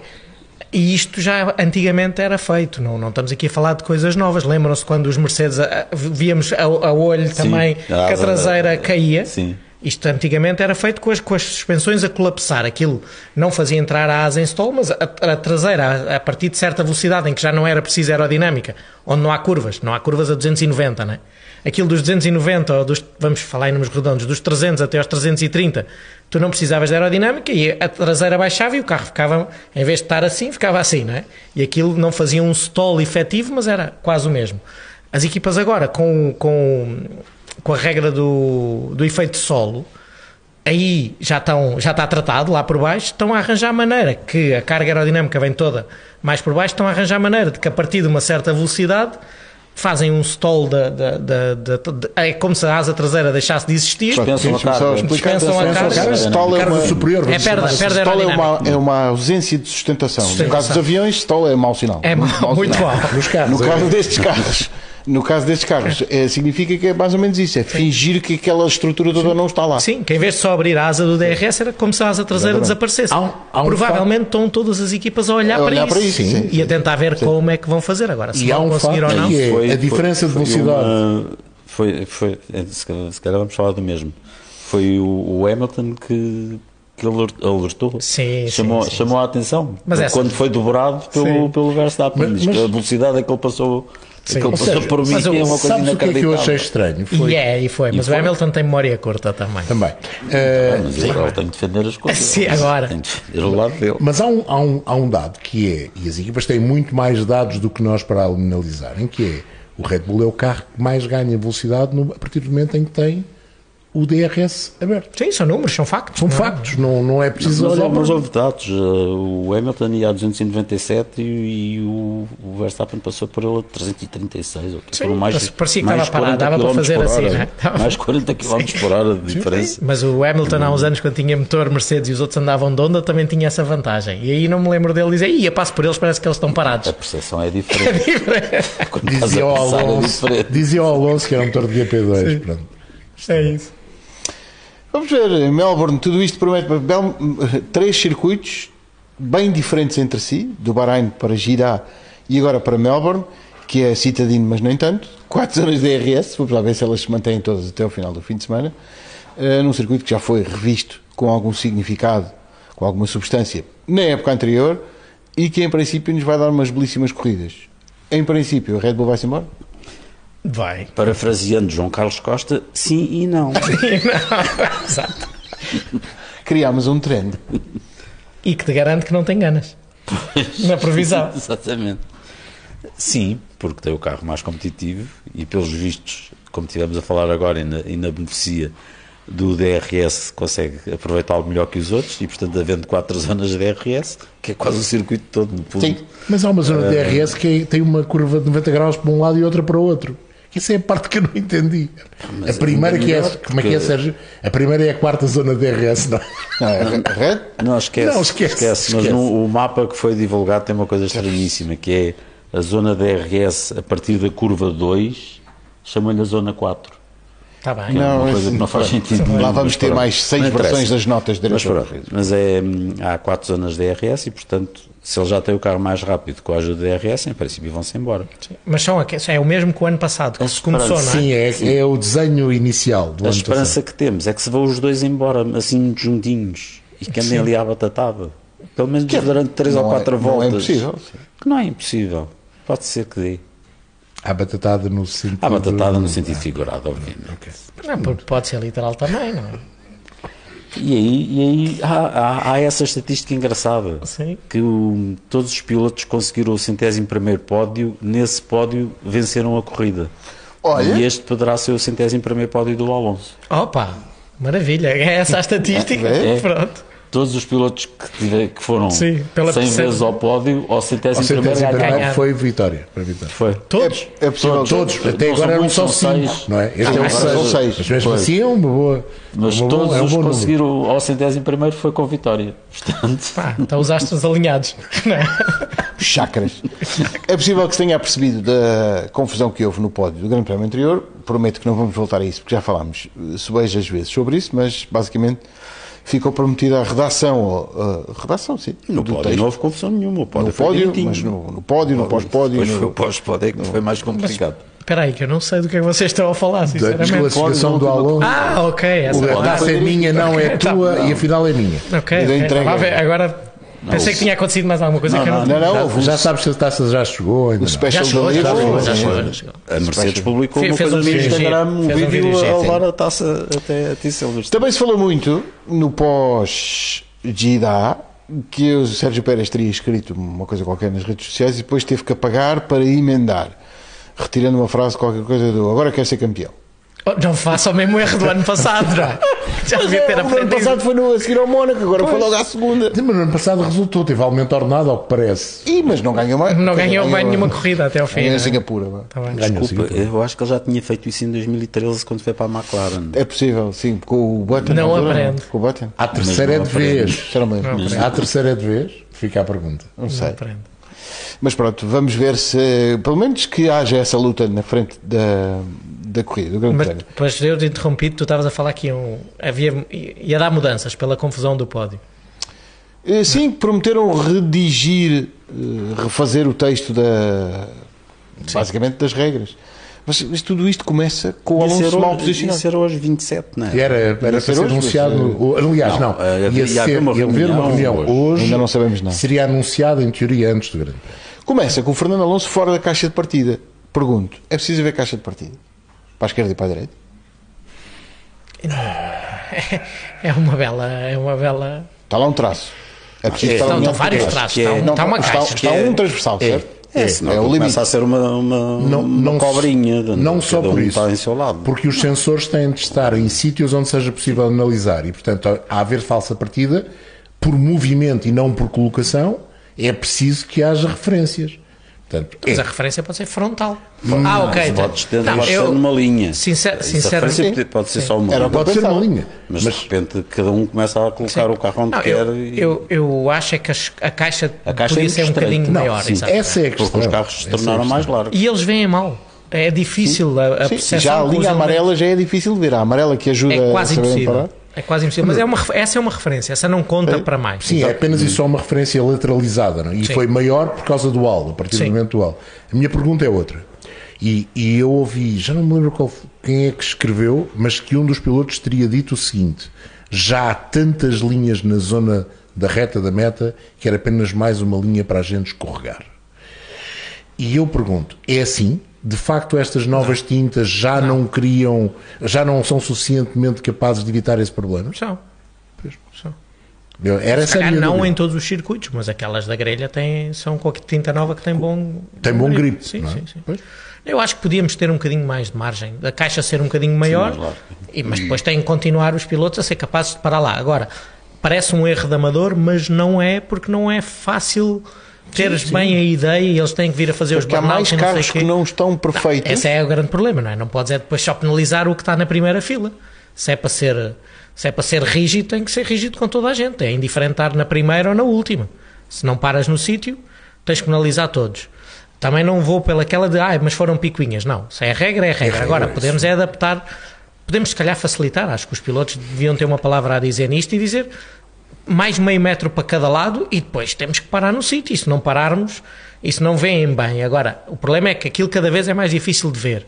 Speaker 5: E isto já antigamente era feito, não, não estamos aqui a falar de coisas novas. Lembram-se quando os Mercedes a- a- víamos a, a olho também
Speaker 4: a
Speaker 5: que a traseira caía?
Speaker 4: Sim.
Speaker 5: Isto antigamente era feito com as, com as suspensões a colapsar. Aquilo não fazia entrar a asa em stall, mas a, a traseira, a, a partir de certa velocidade em que já não era preciso aerodinâmica, onde não há curvas, não há curvas a 290, não é? Aquilo dos 290, ou dos, vamos falar em números redondos, dos 300 até aos 330, tu não precisavas de aerodinâmica e a traseira baixava e o carro ficava, em vez de estar assim, ficava assim, não é? E aquilo não fazia um stall efetivo, mas era quase o mesmo. As equipas agora, com, com, com a regra do, do efeito solo, aí já, estão, já está tratado lá por baixo, estão a arranjar maneira que a carga aerodinâmica vem toda mais por baixo, estão a arranjar maneira de que a partir de uma certa velocidade fazem um stall da, da, da, da- da- é como se a asa traseira deixasse de existir.
Speaker 4: Dispensam a carga.
Speaker 2: explicar.
Speaker 5: Dispensam a
Speaker 2: Atenção,
Speaker 5: carga.
Speaker 2: Stall é uma,
Speaker 3: superior,
Speaker 5: É perda,
Speaker 3: assim.
Speaker 5: perda
Speaker 2: stall é uma, é uma ausência de sustentação. No caso dos aviões, stall é mau sinal.
Speaker 5: É mau, muito mau.
Speaker 3: Nos carros.
Speaker 2: No
Speaker 3: é.
Speaker 2: caso destes carros, no caso destes carros, é, significa que é mais ou menos isso, é fingir que aquela estrutura toda não está lá.
Speaker 5: Sim, que em vez de só abrir a asa do DRS era como se a asa traseira desaparecesse.
Speaker 3: Há um- há um
Speaker 5: Provavelmente estão todas as equipas a olhar,
Speaker 2: A olhar
Speaker 5: para,
Speaker 2: para
Speaker 5: isso,
Speaker 2: isso, sim,
Speaker 5: e a tentar ver como é que vão fazer agora. Se
Speaker 3: E há
Speaker 5: vão
Speaker 3: um
Speaker 5: conseguir
Speaker 3: facto
Speaker 5: ou não.
Speaker 3: é
Speaker 4: Foi-
Speaker 3: a diferença
Speaker 4: foi-
Speaker 3: de velocidade.
Speaker 4: uma- Foi, foi, é, se calhar- vamos falar do mesmo. Foi o, o Hamilton que que alertou.
Speaker 5: Sim,
Speaker 4: chamou,
Speaker 5: sim, sim,
Speaker 4: chamou a atenção.
Speaker 5: Mas essa-
Speaker 4: Quando foi dobrado pelo,
Speaker 5: Sim.
Speaker 4: pelo Verstappen.
Speaker 3: Mas- mas-
Speaker 4: a velocidade a que ele passou, a que ele
Speaker 5: Ou
Speaker 4: passou
Speaker 5: seja,
Speaker 4: por mim
Speaker 5: mas
Speaker 4: é uma coisa
Speaker 3: Sabes o que é que eu achei estranho? Foi
Speaker 5: E é, e foi. Mas
Speaker 4: foi.
Speaker 5: o Hamilton tem memória curta também.
Speaker 3: também. Eh,
Speaker 4: Mas ele, ele tem que defender as coisas.
Speaker 5: Sim, agora.
Speaker 4: Tem que defender o lado dele.
Speaker 3: Mas há um, há, um, há um dado que é, e as equipas têm muito mais dados do que nós para analisarem, que é o Red Bull é o carro que mais ganha velocidade no- a partir do momento em que tem o DRS aberto.
Speaker 5: Sim, são números, são factos.
Speaker 3: São
Speaker 5: não é?
Speaker 3: factos, não, não é preciso
Speaker 4: Mas,
Speaker 3: olhar
Speaker 4: mas
Speaker 3: para...
Speaker 4: houve dados. uh, O Hamilton ia a 297 e, e o, o Verstappen passou por ele a 336. Ou
Speaker 5: Sim,
Speaker 4: foram mais,
Speaker 5: parecia que
Speaker 4: mais
Speaker 5: estava parado,
Speaker 4: 40
Speaker 5: dava para
Speaker 4: quilómetros
Speaker 5: fazer
Speaker 4: por
Speaker 5: assim,
Speaker 4: hora.
Speaker 5: né? Dava-
Speaker 4: Mais 40 km por hora de diferença.
Speaker 5: Mas o Hamilton há uns anos, quando tinha motor Mercedes e os outros andavam de Honda, também tinha essa vantagem. E aí não me lembro dele dizer, ia passo por eles, parece que eles estão parados.
Speaker 4: A percepção é diferente. Quando estás
Speaker 3: Dizia ao
Speaker 4: é
Speaker 3: Alonso,
Speaker 4: diferente.
Speaker 3: dizia ao Alonso que era um motor de GP2. Pronto.
Speaker 5: É isso.
Speaker 2: Vamos ver, Melbourne, tudo isto promete três circuitos bem diferentes entre si, do Bahrein para Girá e agora para Melbourne, que é citadino, mas nem tanto. Quatro zonas de DRS, vamos lá ver se elas se mantêm todas até o final do fim de semana. eh, num circuito que já foi revisto com algum significado, com alguma substância, na época anterior e que em princípio nos vai dar umas belíssimas corridas. Em princípio, a Red Bull vai-se embora?
Speaker 5: Vai.
Speaker 4: Parafraseando João Carlos Costa, sim e não.
Speaker 5: Exato.
Speaker 2: Criámos um trend.
Speaker 5: E que te garante que não tem ganas. Na previsão.
Speaker 4: Exatamente. Sim, porque tem o carro mais competitivo e, pelos vistos, como estivemos a falar agora, ainda, ainda beneficia do DRS, consegue aproveitá-lo melhor que os outros e, portanto, havendo quatro zonas de DRS, que é quase o circuito todo, no fundo.
Speaker 2: Sim.
Speaker 3: Mas há uma zona de DRS que é- tem uma curva de 90 graus para um lado e outra para o outro. Essa é a parte que eu não entendi. A primeira que é,
Speaker 4: melhor,
Speaker 3: como é que é, Sérgio? A primeira é a quarta zona de DRS, não é?
Speaker 2: Não, é?
Speaker 4: Não, esquece.
Speaker 3: Não, esquece,
Speaker 4: Mas
Speaker 3: esquece.
Speaker 4: no- o mapa que foi divulgado tem uma coisa estranhíssima, que é a zona DRS a partir da curva 2, chamam-lhe a zona 4.
Speaker 5: Está bem.
Speaker 2: Não,
Speaker 4: uma
Speaker 2: esse-
Speaker 4: coisa que não faz sentido.
Speaker 2: Lá vamos
Speaker 4: mas
Speaker 2: ter mais seis
Speaker 4: Não
Speaker 2: versões das notas de
Speaker 4: Mas, pronto, mas é, hum, há quatro zonas de DRS e, portanto, se ele já tem o carro mais rápido com a ajuda de DRS, em princípio vão-se embora.
Speaker 5: Mas são, é o mesmo que o ano passado, que
Speaker 4: A
Speaker 5: se começou, não é?
Speaker 3: Sim, é, é o desenho inicial do
Speaker 4: A
Speaker 3: ano
Speaker 4: esperança que temos é que se vão os dois embora, assim, juntinhos, e que andem ali à batatada. Pelo menos durante três
Speaker 2: não
Speaker 4: ou
Speaker 2: é-
Speaker 4: quatro
Speaker 2: não
Speaker 4: voltas.
Speaker 2: é impossível.
Speaker 4: Que não é impossível. Pode ser que dê.
Speaker 3: passado. Há batatada no sentido...
Speaker 4: Há batatada no sentido figurado, obviamente.
Speaker 5: Não, porque pode ser literal também, não é?
Speaker 4: E aí, e aí há, há- há essa estatística engraçada.
Speaker 5: Sim.
Speaker 4: Que o- todos os pilotos conseguiram o centésimo primeiro pódio, nesse pódio venceram a corrida.
Speaker 2: Olha.
Speaker 4: E este poderá ser o centésimo primeiro pódio do Alonso.
Speaker 5: Opa, maravilha. É essa a estatística.
Speaker 4: É.
Speaker 5: Pronto.
Speaker 4: Todos os pilotos que, tiver- que foram
Speaker 5: Sim, pela
Speaker 4: 100
Speaker 5: percep-
Speaker 4: vezes ao pódio, ao centésimo, primeiro ganharam.
Speaker 5: ganhar.
Speaker 3: foi vitória. Foi vitória.
Speaker 4: Foi.
Speaker 5: Todos.
Speaker 2: É possível.
Speaker 3: Todos, até
Speaker 4: Não
Speaker 3: agora eram só
Speaker 4: são
Speaker 3: cinco,
Speaker 4: seis.
Speaker 3: não é? Este
Speaker 2: Ah,
Speaker 3: é
Speaker 2: são seis.
Speaker 3: Mas mesmo assim é uma boa.
Speaker 4: Mas
Speaker 3: uma boa-
Speaker 4: todos
Speaker 3: é um
Speaker 4: os
Speaker 3: bom
Speaker 4: que conseguiram ao centésimo primeiro foi com vitória. Portanto,
Speaker 5: Pá, estão os astros alinhados. É?
Speaker 2: Chakras. É possível que se tenha percebido da confusão que houve no pódio do Grande Prémio anterior. Prometo que não vamos voltar a isso, porque já falámos eh, subejas vezes sobre isso, mas basicamente ficou prometida a redação, a redação, sim,
Speaker 4: no pódio
Speaker 2: texto.
Speaker 4: não houve confusão nenhuma. O pódio
Speaker 2: no
Speaker 4: foi
Speaker 2: pódio, mas no, no pódio, no pós-pódio.
Speaker 4: Depois foi o pós-pódio é que foi mais complicado.
Speaker 5: Espera aí, que eu não sei do que é que vocês estão a falar,
Speaker 3: Da
Speaker 5: sinceramente.
Speaker 3: desclassificação do Alonso.
Speaker 5: Ah, ok. Essa
Speaker 3: O da taça é minha, não é tua e afinal é minha.
Speaker 5: Ok,
Speaker 2: E da
Speaker 5: ok.
Speaker 2: entrega.
Speaker 5: Estava a ver, Agora pensei que tinha acontecido mais alguma coisa que eu não.
Speaker 2: Não, não,
Speaker 3: Já,
Speaker 2: houve um
Speaker 3: já sabes se a taça já chegou ainda
Speaker 2: o
Speaker 3: não.
Speaker 2: special
Speaker 5: Já chegou, já chegou, já chegou, já chegou.
Speaker 4: A Mercedes publicou
Speaker 5: Fez-
Speaker 4: uma
Speaker 5: fez
Speaker 4: coisa
Speaker 5: um
Speaker 4: no
Speaker 5: vídeo
Speaker 4: Instagram, um
Speaker 5: Fez um
Speaker 4: vídeo
Speaker 5: vídeo
Speaker 4: a
Speaker 5: giro,
Speaker 4: levar a taça até a ti, Silvestre.
Speaker 2: Também se falou muito no pós-Gida que o Sérgio Pérez teria escrito uma coisa qualquer nas redes sociais e depois teve que apagar para emendar, retirando uma frase qualquer coisa do agora quer ser campeão.
Speaker 5: Não faça o mesmo erro do ano passado, não é? Já devia ter
Speaker 2: o ano
Speaker 5: aprendido.
Speaker 2: passado foi no, a seguir ao Mónaco, agora foi logo à segunda.
Speaker 3: Sim, Mas no ano passado resultou, teve aumento ordenado, ao que parece.
Speaker 2: Ih, mas não ganhou mais.
Speaker 5: Não ganhou bem nenhuma corrida até ao fim.
Speaker 2: Ganhou
Speaker 5: não
Speaker 2: em
Speaker 5: é?
Speaker 2: Singapura.
Speaker 5: Tá bem.
Speaker 4: Desculpa, eu acho que ele já tinha feito isso em 2013 quando foi para a McLaren.
Speaker 2: É possível, sim, com o Button.
Speaker 5: Não
Speaker 2: altura,
Speaker 5: aprende.
Speaker 2: Com o Button.
Speaker 3: À terceira é
Speaker 4: não
Speaker 3: de vez.
Speaker 2: Não.
Speaker 5: Não.
Speaker 3: À terceira é de vez, fica a pergunta.
Speaker 2: Não sei.
Speaker 5: Não aprende.
Speaker 2: Mas pronto, vamos ver se, pelo menos que haja essa luta na frente da, da corrida, do Grande
Speaker 5: Mas
Speaker 2: Prémio.
Speaker 5: de eu te interrompido, tu estavas a falar que iam, havia, ia dar mudanças pela confusão do pódio.
Speaker 2: Eh, Sim, prometeram redigir, eh, refazer o texto da, basicamente das regras. Mas, mas tudo isto começa com o Alonso mal
Speaker 4: hoje- ia
Speaker 2: posicionado.
Speaker 4: ser hoje 27, não é?
Speaker 3: Era, era para
Speaker 2: ser
Speaker 3: ser
Speaker 2: hoje,
Speaker 3: anunciado.
Speaker 2: mas,
Speaker 3: o- aliás, não.
Speaker 4: Não, eh,
Speaker 3: ia,
Speaker 4: ia
Speaker 3: ser,
Speaker 4: haver uma
Speaker 3: ia haver uma
Speaker 4: reunião
Speaker 3: reunião
Speaker 4: hoje.
Speaker 3: hoje.
Speaker 2: Ainda não sabemos nada.
Speaker 3: Seria anunciado, em teoria, antes do Grande Prémio.
Speaker 2: Começa com o Fernando Alonso fora da caixa de partida. Pergunto, é preciso haver caixa de partida? Para a esquerda e para a direita?
Speaker 5: É uma bela. É uma bela.
Speaker 2: Está lá um traço. É preciso
Speaker 4: É.
Speaker 2: estar
Speaker 5: Estão, vários traços.
Speaker 4: é-
Speaker 5: Está, um-
Speaker 2: Não,
Speaker 5: está uma
Speaker 2: está,
Speaker 5: caixa.
Speaker 2: está um transversal, certo?
Speaker 4: É, senão
Speaker 2: é o
Speaker 4: começa
Speaker 2: limite.
Speaker 4: a ser uma, uma,
Speaker 3: Não,
Speaker 4: uma
Speaker 3: não
Speaker 4: cobrinha. de-
Speaker 3: Não só
Speaker 4: cada um
Speaker 3: por isso.
Speaker 4: Está em seu lado.
Speaker 3: Porque os sensores têm de estar em sítios onde seja possível analisar. E, portanto, a haver falsa partida, por movimento e não por colocação, é preciso que haja referências. Portanto,
Speaker 5: Mas
Speaker 3: é.
Speaker 5: a referência pode ser frontal. ah, ok.
Speaker 4: ter,
Speaker 5: Não,
Speaker 4: pode
Speaker 5: eu-
Speaker 4: ser numa linha.
Speaker 5: Sincer-
Speaker 4: a
Speaker 5: sinceramente-
Speaker 4: referência pode ser só uma
Speaker 2: Era
Speaker 4: linha.
Speaker 3: Pode ser uma linha.
Speaker 4: Mas,
Speaker 3: Mas,
Speaker 4: de repente cada um começa a colocar o carro onde
Speaker 5: Não,
Speaker 4: quer.
Speaker 5: eu,
Speaker 4: e...
Speaker 5: eu, eu acho é que a caixa,
Speaker 4: A caixa
Speaker 5: podia
Speaker 4: é
Speaker 5: ser um bocadinho
Speaker 3: não,
Speaker 5: maior.
Speaker 3: sim, essa é a questão.
Speaker 4: Porque os carros se
Speaker 3: é a
Speaker 4: tornaram
Speaker 3: questão.
Speaker 4: mais largos.
Speaker 5: E eles veem mal. É difícil a, a
Speaker 2: Sim,
Speaker 5: percepção.
Speaker 2: já a linha amarela já é difícil de ver. A amarela que ajuda
Speaker 5: É quase
Speaker 2: a
Speaker 5: impossível.
Speaker 2: parar.
Speaker 5: É quase impossível. Mas é uma, essa é uma referência. Essa não conta para mais.
Speaker 3: Sim, é apenas isso só uma referência lateralizada. Não? é? E
Speaker 5: Sim.
Speaker 3: foi maior por causa do aldo, a partir
Speaker 5: Sim.
Speaker 3: do momento do aldo. A minha pergunta é outra. E, e eu ouvi, já não me lembro qual, quem é que escreveu, mas que um dos pilotos teria dito o seguinte: já há tantas linhas na zona da reta da meta que era apenas mais uma linha para a gente escorregar. E eu pergunto, é assim? De facto, estas novas tintas já não. criam, já não são suficientemente capazes de evitar esse problema?
Speaker 5: São. São.
Speaker 3: Eu- Era essa a
Speaker 5: não
Speaker 3: dúvida.
Speaker 5: em todos os circuitos, mas aquelas da grelha têm, são com a tinta nova que tem bom,
Speaker 3: Tem bom grip,
Speaker 5: Sim,
Speaker 3: não é?
Speaker 5: sim, sim.
Speaker 3: Pois.
Speaker 5: Eu acho que podíamos ter um bocadinho mais de margem, da caixa ser um bocadinho maior,
Speaker 4: mais larga.
Speaker 5: e, mas depois têm que continuar os pilotos a ser capazes de parar lá. Agora, parece um erro de amador, mas não é, porque não é fácil teres bem a ideia e eles têm que vir a fazer
Speaker 2: Porque há
Speaker 5: os burnouts
Speaker 2: mais
Speaker 5: e não sei
Speaker 2: carros que não estão perfeitos.
Speaker 5: Esse é o grande problema, não é? Não podes é depois só penalizar o que está na primeira fila. Se é para ser, se é para ser rígido, tem que ser rígido com toda a gente. É indiferente estar na primeira ou na última. Se não paras no sítio, tens que penalizar todos. Também não vou pelaquela de, ah, mas foram picuinhas. Não, se é regra, é regra.
Speaker 3: regra,
Speaker 5: Agora,
Speaker 3: é
Speaker 5: podemos é adaptar, podemos se calhar facilitar. Acho que os pilotos deviam ter uma palavra a dizer nisto e dizer mais meio metro para cada lado e depois temos que parar no sítio. E se não pararmos, se não veem bem. Agora, o problema é que aquilo cada vez é mais difícil de ver.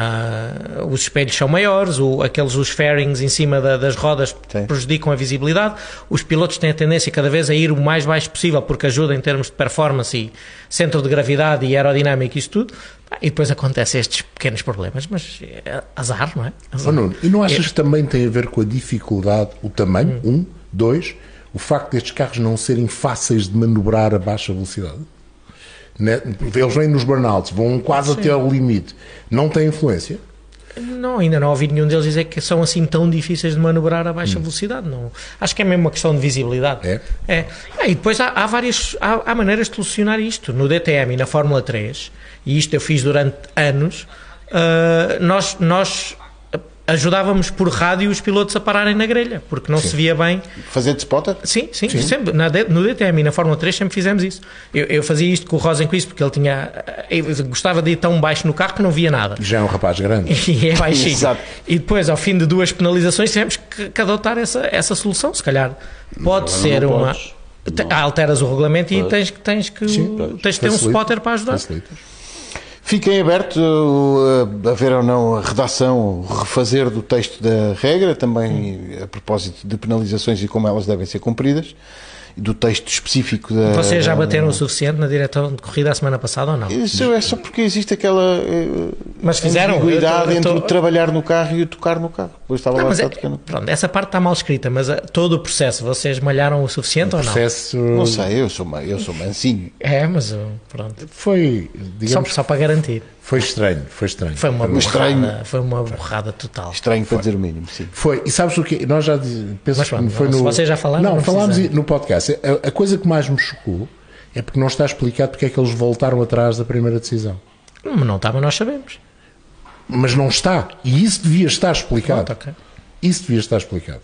Speaker 5: Ah, os espelhos são maiores, o, aqueles os fairings em cima da- das rodas
Speaker 2: Sim.
Speaker 5: prejudicam a visibilidade. Os pilotos têm a tendência cada vez a ir o mais baixo possível porque ajuda em termos de performance e centro de gravidade e aerodinâmica e isso tudo. Ah, E depois acontecem estes pequenos problemas, mas é azar, não é? Azar.
Speaker 3: Oh, Nuno, e não achas que também tem a ver com a dificuldade, o tamanho, um, dois, o facto destes carros não serem fáceis de manobrar a baixa velocidade? Né? Eles vêm nos burnouts, vão quase até ao limite. Não tem influência?
Speaker 5: Não, ainda não ouvi nenhum deles dizer que são assim tão difíceis de manobrar a baixa velocidade. Não. Acho que é mesmo uma questão de visibilidade.
Speaker 3: É?
Speaker 5: É. Ah, e depois há, há várias há, há maneiras de solucionar isto. No DTM e na Fórmula 3, e isto eu fiz durante anos, ah, nós, nós ajudávamos por rádio os pilotos a pararem na grelha, porque não se via bem
Speaker 2: Fazer de spotter?
Speaker 5: Sim, sim, sempre. Na no DTM e na Fórmula 3 sempre fizemos isso. Eu, eu fazia isto com o Rosenquist porque ele tinha. Eu gostava de ir tão baixo no carro que não via nada.
Speaker 3: Já é um rapaz grande.
Speaker 5: E é baixinho.
Speaker 2: Exato.
Speaker 5: E depois, ao fim de duas penalizações, tivemos que, que adotar essa, essa solução. Se calhar pode
Speaker 4: agora
Speaker 5: ser
Speaker 4: não
Speaker 5: uma.
Speaker 4: podes.
Speaker 5: Te- Alteras o regulamento e tens, que- tens que tens de ter um spotter para ajudar.
Speaker 3: Facilita.
Speaker 2: Fiquem abertos uh, a ver ou não a redação, o refazer do texto da regra, também a propósito de penalizações e como elas devem ser cumpridas, do texto específico da.
Speaker 5: Vocês já bateram o suficiente na direção de corrida a semana passada ou não?
Speaker 2: Isso é só porque existe aquela uh,
Speaker 5: Mas fizeram.
Speaker 2: ambiguidade
Speaker 5: Eu tô- eu
Speaker 2: entre o trabalhar no carro e o tocar no carro. Depois estava
Speaker 5: Não,
Speaker 2: lá
Speaker 5: mas
Speaker 2: só
Speaker 5: é-
Speaker 2: tocando.
Speaker 5: pronto, essa parte está mal escrita, mas ah, todo o processo, vocês malharam o suficiente ou não?
Speaker 3: Processo
Speaker 2: Não sei, eu sou, eu sou mansinho.
Speaker 5: É, mas uh, pronto.
Speaker 3: foi,
Speaker 5: Só,
Speaker 3: digamos,
Speaker 5: só para garantir.
Speaker 3: Foi estranho, foi estranho.
Speaker 5: Foi uma
Speaker 2: estranho.
Speaker 5: borrada, foi uma borrada total.
Speaker 2: Estranho para dizer o mínimo, sim.
Speaker 3: Foi, e sabes o que? Nós já penso
Speaker 5: Mas pronto,
Speaker 3: foi no.
Speaker 5: vocês já falaram,
Speaker 3: Não,
Speaker 5: não
Speaker 3: falámos no podcast. A, a coisa que mais me chocou é porque não está explicado porque é que eles voltaram atrás da primeira decisão.
Speaker 5: Mas não está, mas nós sabemos.
Speaker 3: Mas não está. E isso devia estar explicado.
Speaker 5: Pronto, ok.
Speaker 3: Isso devia estar explicado.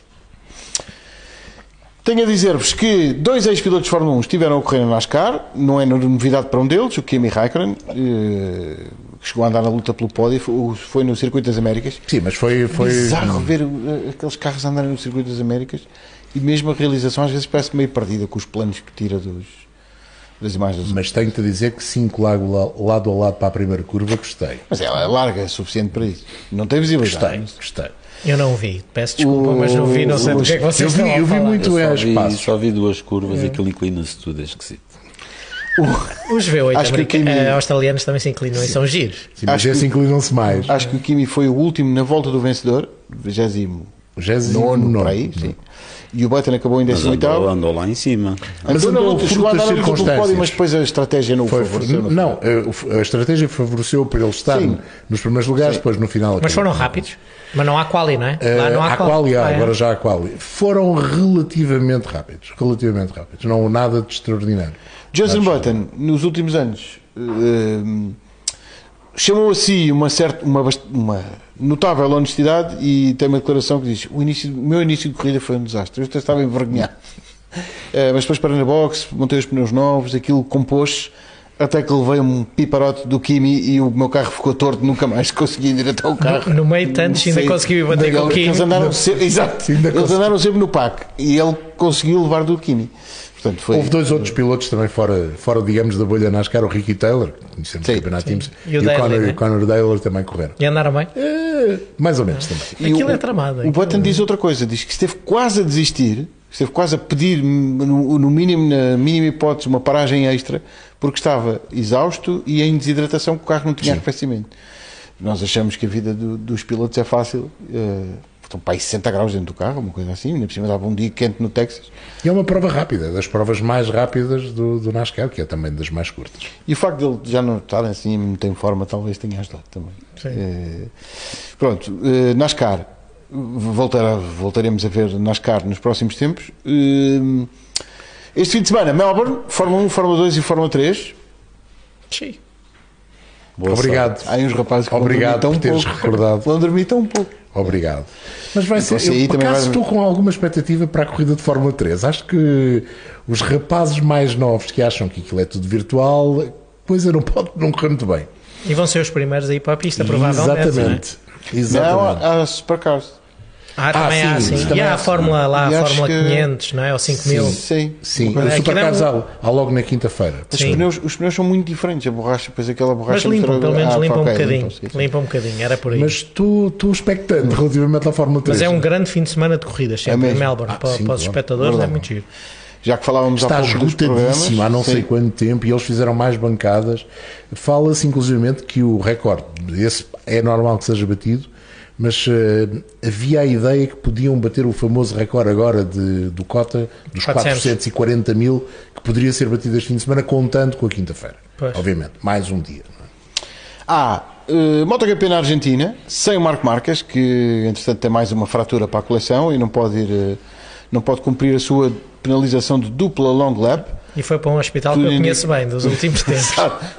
Speaker 2: Tenho a dizer-vos que dois ex-pilotos de Fórmula 1 estiveram a correr na NASCAR, não é novidade para um deles, o Kimi Raikkonen, eh, que chegou a andar na luta pelo pódio, foi- no Circuito das Américas.
Speaker 3: Sim, mas foi. foi
Speaker 2: Bizarro ver eh, aqueles carros andarem no Circuito das Américas e mesmo a realização às vezes parece meio perdida com os planos que tira dos, das imagens.
Speaker 3: Mas tenho-te a dizer que 5 lado, lado a lado para a primeira curva gostei.
Speaker 2: Mas ela é larga, é suficiente para isso. Não tem visibilidade.
Speaker 3: Gostei, gostei.
Speaker 5: Eu não vi, peço desculpa, mas não vi, não sei do que é que vocês
Speaker 3: Eu vi-
Speaker 5: estão a
Speaker 3: eu vi muito-
Speaker 4: Eu
Speaker 3: é
Speaker 4: só vi,
Speaker 3: espaço.
Speaker 4: só vi duas curvas e aquilo inclina-se tudo, é esquisito.
Speaker 5: Os V8
Speaker 2: Acho que o Kimi-
Speaker 5: eh, australianos também se inclinam e são giros.
Speaker 3: Sim, mas
Speaker 2: Acho
Speaker 3: esse
Speaker 2: que-
Speaker 3: inclinam-se mais.
Speaker 2: Acho que o Kimi foi o último na volta do vencedor, 29
Speaker 3: 29,
Speaker 2: por aí, sim. E o Button acabou em
Speaker 4: Mas
Speaker 2: 18
Speaker 4: andou, andou lá em cima.
Speaker 3: Mas
Speaker 2: Andou
Speaker 3: andou
Speaker 2: chegou a andar
Speaker 3: circunstâncias.
Speaker 2: pódio, mas depois a estratégia não o
Speaker 3: Foi,
Speaker 2: favoreceu.
Speaker 3: não,
Speaker 2: não
Speaker 3: eh, o- a estratégia favoreceu para ele estar
Speaker 2: Sim.
Speaker 3: nos primeiros lugares, depois no final.
Speaker 5: Mas foram rápidos. Mas não há quali, não é?
Speaker 3: Eh,
Speaker 5: Lá não há
Speaker 3: há quali, há,
Speaker 5: Ah, é?
Speaker 3: agora já há quali. Foram relativamente rápidos. Relativamente rápidos. Não nada de extraordinário.
Speaker 2: Johnson Button, nos últimos anos, eh, chamou a si uma, certa, uma, uma notável honestidade e tem uma declaração que diz: o, início, o meu início de corrida foi um desastre. Eu até estava envergonhado. Eh, mas depois parei na box, montei os pneus novos, aquilo compôs até que levei um piparote do Kimi e o meu carro ficou torto, nunca mais consegui ir até o carro.
Speaker 5: No meio de tantos, ainda
Speaker 2: Sim.
Speaker 5: consegui bater com o
Speaker 2: Eles
Speaker 5: Kimi.
Speaker 2: andaram sempre, exato,
Speaker 3: Ainda
Speaker 2: eles
Speaker 3: consegui.
Speaker 2: andaram sempre no pack e ele conseguiu levar do Kimi. Portanto, foi.
Speaker 3: Houve dois outros pilotos também fora, fora digamos, da bolha NASCAR, o Ricky Taylor, que conhecemos
Speaker 2: Sim,
Speaker 3: o campeonato Teams,
Speaker 5: E o
Speaker 3: o,
Speaker 5: Daly,
Speaker 3: Conor,
Speaker 5: né?
Speaker 3: o Conor Taylor também correram.
Speaker 5: E andaram bem?
Speaker 3: Eh, mais ou menos também.
Speaker 2: E
Speaker 5: Aquilo
Speaker 2: o,
Speaker 5: é tramado,
Speaker 2: O Button diz outra coisa, diz que esteve quase a desistir, esteve quase a pedir, no, no mínimo, na mínima hipótese, uma paragem extra, porque estava exausto e em desidratação, que o carro não tinha arrefecimento. Nós achamos que a vida do- dos pilotos é fácil, eh, estão para aí 60 graus dentro do carro, uma coisa assim, ainda por cima dava um dia quente no Texas.
Speaker 3: E é uma prova rápida, das provas mais rápidas do, do NASCAR, que é também das mais curtas.
Speaker 2: E o facto de ele já não estar assim muito em forma talvez tenha ajudado também.
Speaker 5: Sim.
Speaker 2: Eh, pronto, eh, NASCAR, voltará, voltaremos a ver NASCAR nos próximos tempos. Eh, este fim de semana, Melbourne, Fórmula 1, Fórmula 2 e Fórmula 3.
Speaker 5: Sim.
Speaker 4: Boa
Speaker 3: Obrigado.
Speaker 2: Há aí uns rapazes que
Speaker 3: Obrigado
Speaker 2: vão
Speaker 3: por
Speaker 2: dormir tão
Speaker 3: teres
Speaker 2: pouco.
Speaker 3: recordado.
Speaker 2: Vão dormir tão pouco.
Speaker 3: Obrigado. Mas vai ser.
Speaker 2: você aí
Speaker 3: Eu, por acaso
Speaker 2: vai-
Speaker 3: estou com alguma expectativa para a corrida de Fórmula 3. Acho que os rapazes mais novos que acham que aquilo é tudo virtual, coisa não pode não correr muito bem.
Speaker 5: E vão ser os primeiros a ir para a pista, provavelmente. não é?
Speaker 3: Exatamente.
Speaker 2: Não, há supercars.
Speaker 5: Ah, também
Speaker 3: Ah,
Speaker 5: há,
Speaker 3: sim,
Speaker 5: sim.
Speaker 3: também
Speaker 5: E há a Fórmula lá, a Fórmula
Speaker 2: que-
Speaker 5: 500, não é? Ou 5000.
Speaker 2: Sim.
Speaker 3: Sim, os
Speaker 5: é
Speaker 3: supercars
Speaker 5: um-
Speaker 3: há, há logo na quinta-feira.
Speaker 2: Os
Speaker 5: Sim.
Speaker 2: pneus, os pneus são muito diferentes. A borracha, depois aquela borracha.
Speaker 5: Mas limpam, pelo menos
Speaker 2: Ah,
Speaker 5: limpam um
Speaker 2: ok,
Speaker 5: bocadinho.
Speaker 2: limpam, sim, sim.
Speaker 5: Limpam um bocadinho, era por aí.
Speaker 3: Mas estou estou expectante relativamente à Fórmula 3.
Speaker 5: Mas é um grande fim de semana de corridas, sempre
Speaker 2: É
Speaker 5: em Melbourne,
Speaker 3: Ah,
Speaker 5: para,
Speaker 3: sim,
Speaker 5: para os
Speaker 3: claro.
Speaker 5: espectadores,
Speaker 2: Verdade.
Speaker 5: é muito giro.
Speaker 2: Já que falávamos
Speaker 3: Está
Speaker 2: há pouco dos programas.
Speaker 3: esgotadíssimo há não sei
Speaker 2: sim.
Speaker 3: quanto tempo e eles fizeram mais bancadas. Fala-se inclusivamente que o recorde, esse é normal que seja batido, mas eh, havia a ideia que podiam bater o famoso recorde agora de, do Cota, dos
Speaker 5: 400.
Speaker 3: 440 mil, que poderia ser batido este fim de semana, contando com a quinta-feira. Obviamente, mais um dia. não é?
Speaker 2: Há uh, MotoGP na Argentina, sem o Marco Marques, que entretanto tem mais uma fratura para a coleção e não pode ir, eh, não pode cumprir a sua penalização de dupla long lap.
Speaker 5: E foi para um hospital que eu conheço bem, dos últimos tempos.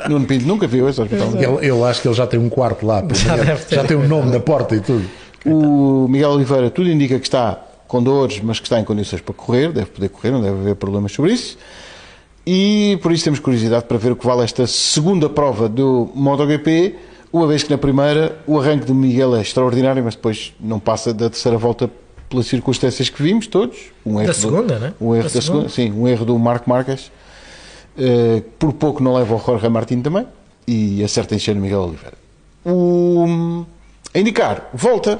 Speaker 2: Nuno Pinto nunca viu esse hospital.
Speaker 3: Ele, eu acho que ele já tem um quarto lá,
Speaker 5: Já
Speaker 3: já tem um nome na porta e tudo.
Speaker 2: O Miguel Oliveira, tudo indica que está com dores, mas que está em condições para correr, deve poder correr, não deve haver problemas sobre isso. E por isso temos curiosidade para ver o que vale esta segunda prova do MotoGP, uma vez que na primeira o arranque do Miguel é extraordinário, mas depois não passa da terceira volta pelas circunstâncias que vimos todos. Um erro
Speaker 5: Da
Speaker 2: do-
Speaker 5: segunda, né?
Speaker 2: Um erro
Speaker 5: Da
Speaker 2: da segunda, sim, um erro do Marco Marques. eh, por pouco não leva ao Jorge Martin também e acerta em cheio no Miguel Oliveira. O, a indicar, volta.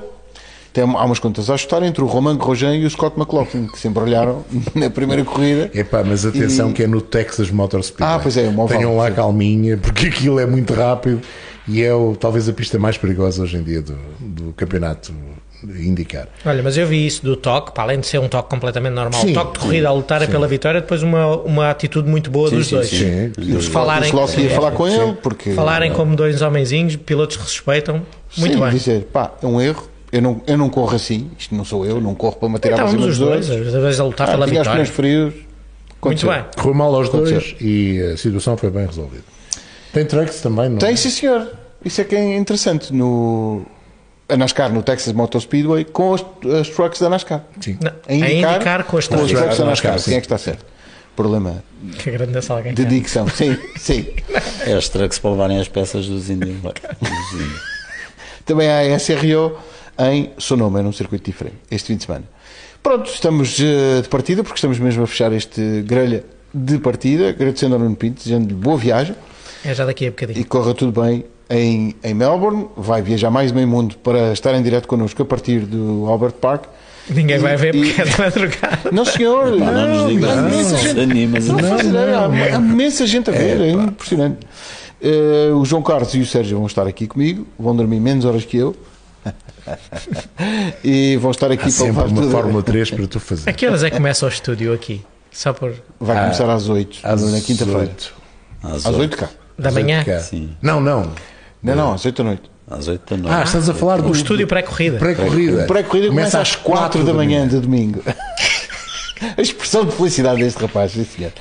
Speaker 2: Tem, há umas contas a ajustar entre o Romain Grosjean e o Scott McLaughlin, que se embrulharam na primeira corrida.
Speaker 3: Epá, mas atenção
Speaker 2: E-
Speaker 3: que é no Texas Motor Speedway.
Speaker 2: Ah, pois é, uma oval,
Speaker 3: Tenham lá
Speaker 2: sim.
Speaker 3: calminha, porque aquilo é muito rápido e é o- talvez a pista mais perigosa hoje em dia do, do campeonato indicar.
Speaker 5: Olha, mas eu vi isso do toque, para além de ser um toque completamente normal,
Speaker 3: Sim,
Speaker 5: toque de corrida a lutar é pela vitória, depois uma, uma atitude muito boa dos
Speaker 4: sim,
Speaker 5: dois.
Speaker 3: Sim,
Speaker 2: E o
Speaker 5: falarem-
Speaker 2: Sloss ia falar com ele, porque.
Speaker 5: Falarem como dois homenzinhos, pilotos que respeitam, muito
Speaker 2: sim,
Speaker 5: bem.
Speaker 2: dizer, pá, é um erro. Eu não, eu não corro assim, isto não sou eu, não corro para me atirar
Speaker 5: Estávamos
Speaker 2: dos
Speaker 5: os
Speaker 2: dois.
Speaker 5: dois, os dois a lutar
Speaker 2: Ah,
Speaker 5: pela
Speaker 2: tinha os
Speaker 5: vitória.
Speaker 2: pneus frios.
Speaker 5: Muito bem.
Speaker 3: correu mal aos dois
Speaker 2: Aconteceu.
Speaker 3: e a situação foi bem resolvida. Tem trucks também, não é?
Speaker 2: Tem, sim, senhor. Isso é que é interessante. No, a NASCAR, no Texas Motor Speedway, com as, as trucks da NASCAR.
Speaker 3: Sim.
Speaker 5: Não,
Speaker 2: A indicar,
Speaker 5: com as
Speaker 2: com as
Speaker 5: três.
Speaker 2: trucks da NASCAR.
Speaker 3: NASCAR,
Speaker 2: Quem é
Speaker 3: sim.
Speaker 2: que está certo? Problema
Speaker 5: Que grande essa alguém.
Speaker 2: de dicção. Sim, sim.
Speaker 4: É as trucks para levarem as peças dos índios. dos índios.
Speaker 2: Também há a SRO em Sonoma, num circuito diferente, este fim de semana. Pronto, estamos eh, de partida, porque estamos mesmo a fechar este grelha de partida, agradecendo ao Nuno Pinto, desejando-lhe boa viagem
Speaker 5: É já daqui a bocadinho.
Speaker 2: e corra tudo bem em, em Melbourne. Vai viajar mais meio mundo para estar em direto connosco a partir do Albert Park.
Speaker 5: Ninguém vai ver
Speaker 2: E-
Speaker 5: porque é de madrugada.
Speaker 2: Não, senhor,
Speaker 4: não nos digas isso,
Speaker 2: gente-
Speaker 4: animas.
Speaker 2: Não há, há imensa gente a ver, é,
Speaker 3: É,
Speaker 2: impressionante. Eh, o João Carlos e o Sérgio vão estar aqui comigo, vão dormir menos horas que eu. e vão estar aqui
Speaker 3: Há
Speaker 2: para
Speaker 3: sempre uma
Speaker 2: tudo.
Speaker 3: Fórmula 3 para tu fazer.
Speaker 5: A que horas é que começa o estúdio aqui? Só por.
Speaker 2: Vai começar às 8,
Speaker 3: Às
Speaker 2: na quinta-feira.
Speaker 4: Às
Speaker 2: Às 8 cá.
Speaker 5: Da manhã?
Speaker 3: cá.
Speaker 4: Sim.
Speaker 3: Não, não.
Speaker 2: Não, não, às 8 da noite.
Speaker 4: Às 8 da
Speaker 3: Ah,
Speaker 4: noite.
Speaker 3: estás a falar do
Speaker 5: O estúdio pré-corrida.
Speaker 3: pré-corrida.
Speaker 2: O pré-corrida começa às 4 da manhã de domingo. A expressão de felicidade deste rapaz, sim senhor.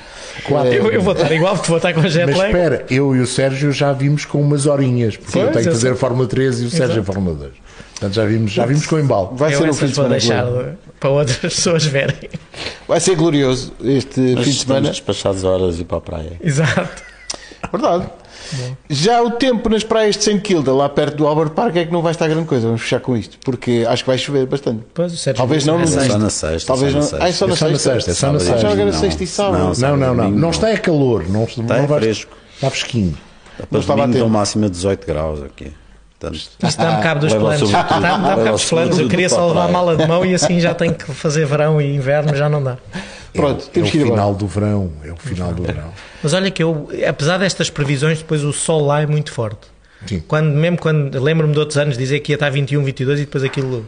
Speaker 3: Quatro.
Speaker 2: Eh,
Speaker 5: Eu, eu vou estar igual porque vou estar com a jet
Speaker 3: Mas
Speaker 5: lag.
Speaker 3: espera, eu e o Sérgio já vimos com umas horinhas, porque eu tenho que
Speaker 5: eu
Speaker 3: fazer a Fórmula 3 e o Sérgio a Fórmula 2. Portanto, já vimos, já vimos com embalo.
Speaker 2: Vai
Speaker 5: eu
Speaker 2: ser um fim de
Speaker 5: vou
Speaker 2: semana
Speaker 5: deixar
Speaker 2: glorioso.
Speaker 5: para outras pessoas verem.
Speaker 2: Vai ser glorioso este
Speaker 4: Mas
Speaker 2: fim de
Speaker 4: estamos
Speaker 2: semana.
Speaker 4: despachados horas ir para a praia.
Speaker 5: Exato.
Speaker 2: Verdade. Já o tempo nas praias de St. Kilda, lá perto do Albert Park, é que não vai estar grande coisa. Vamos fechar com isto, porque acho que vai chover bastante.
Speaker 5: Pois, o Sérgio
Speaker 2: Talvez não
Speaker 5: é
Speaker 2: no
Speaker 5: sexta.
Speaker 4: Só na sexta.
Speaker 2: Talvez não.
Speaker 4: na sexta.
Speaker 2: Ah, é só na
Speaker 3: É na
Speaker 2: sexta.
Speaker 3: é só na
Speaker 4: e
Speaker 3: sexta.
Speaker 2: Era
Speaker 4: não.
Speaker 2: sexta e sábado.
Speaker 4: Não,
Speaker 3: Não, não, não. Não está é calor. Não,
Speaker 4: Está é
Speaker 3: não vais-
Speaker 4: fresco.
Speaker 3: Está fresquinho.
Speaker 4: Para
Speaker 2: estava a tempo.
Speaker 4: dão máxima 18 graus aqui. Portanto,
Speaker 5: Isto dá-me cabo dos planos.
Speaker 4: o.
Speaker 5: Dá-me cabo
Speaker 4: o
Speaker 5: dos planos. Eu queria só levar a mala de mão e assim já tenho que fazer verão e inverno, já não dá.
Speaker 2: Pronto,
Speaker 3: é o
Speaker 2: temos que ir embora.
Speaker 3: final do verão. É o final do verão.
Speaker 5: Mas olha que eu, apesar destas previsões, depois o sol lá é muito forte.
Speaker 3: Sim.
Speaker 5: Quando, mesmo quando, lembro-me de outros anos dizer que ia estar 21, 22 e depois aquilo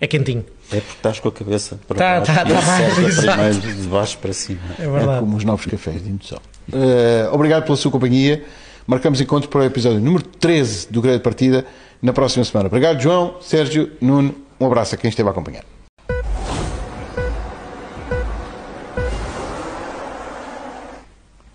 Speaker 5: é quentinho.
Speaker 4: é porque estás com a cabeça para
Speaker 5: Tá,
Speaker 4: baixo.
Speaker 5: tá, tá
Speaker 4: o primeiro de baixo para cima.
Speaker 5: É
Speaker 2: É
Speaker 5: verdade.
Speaker 2: como os novos cafés de indução. Eh, obrigado pela sua companhia. Marcamos encontros para o episódio número 13 do Grande Partida na próxima semana. Obrigado, João, Sérgio, Nuno. Um abraço a quem esteve a acompanhar.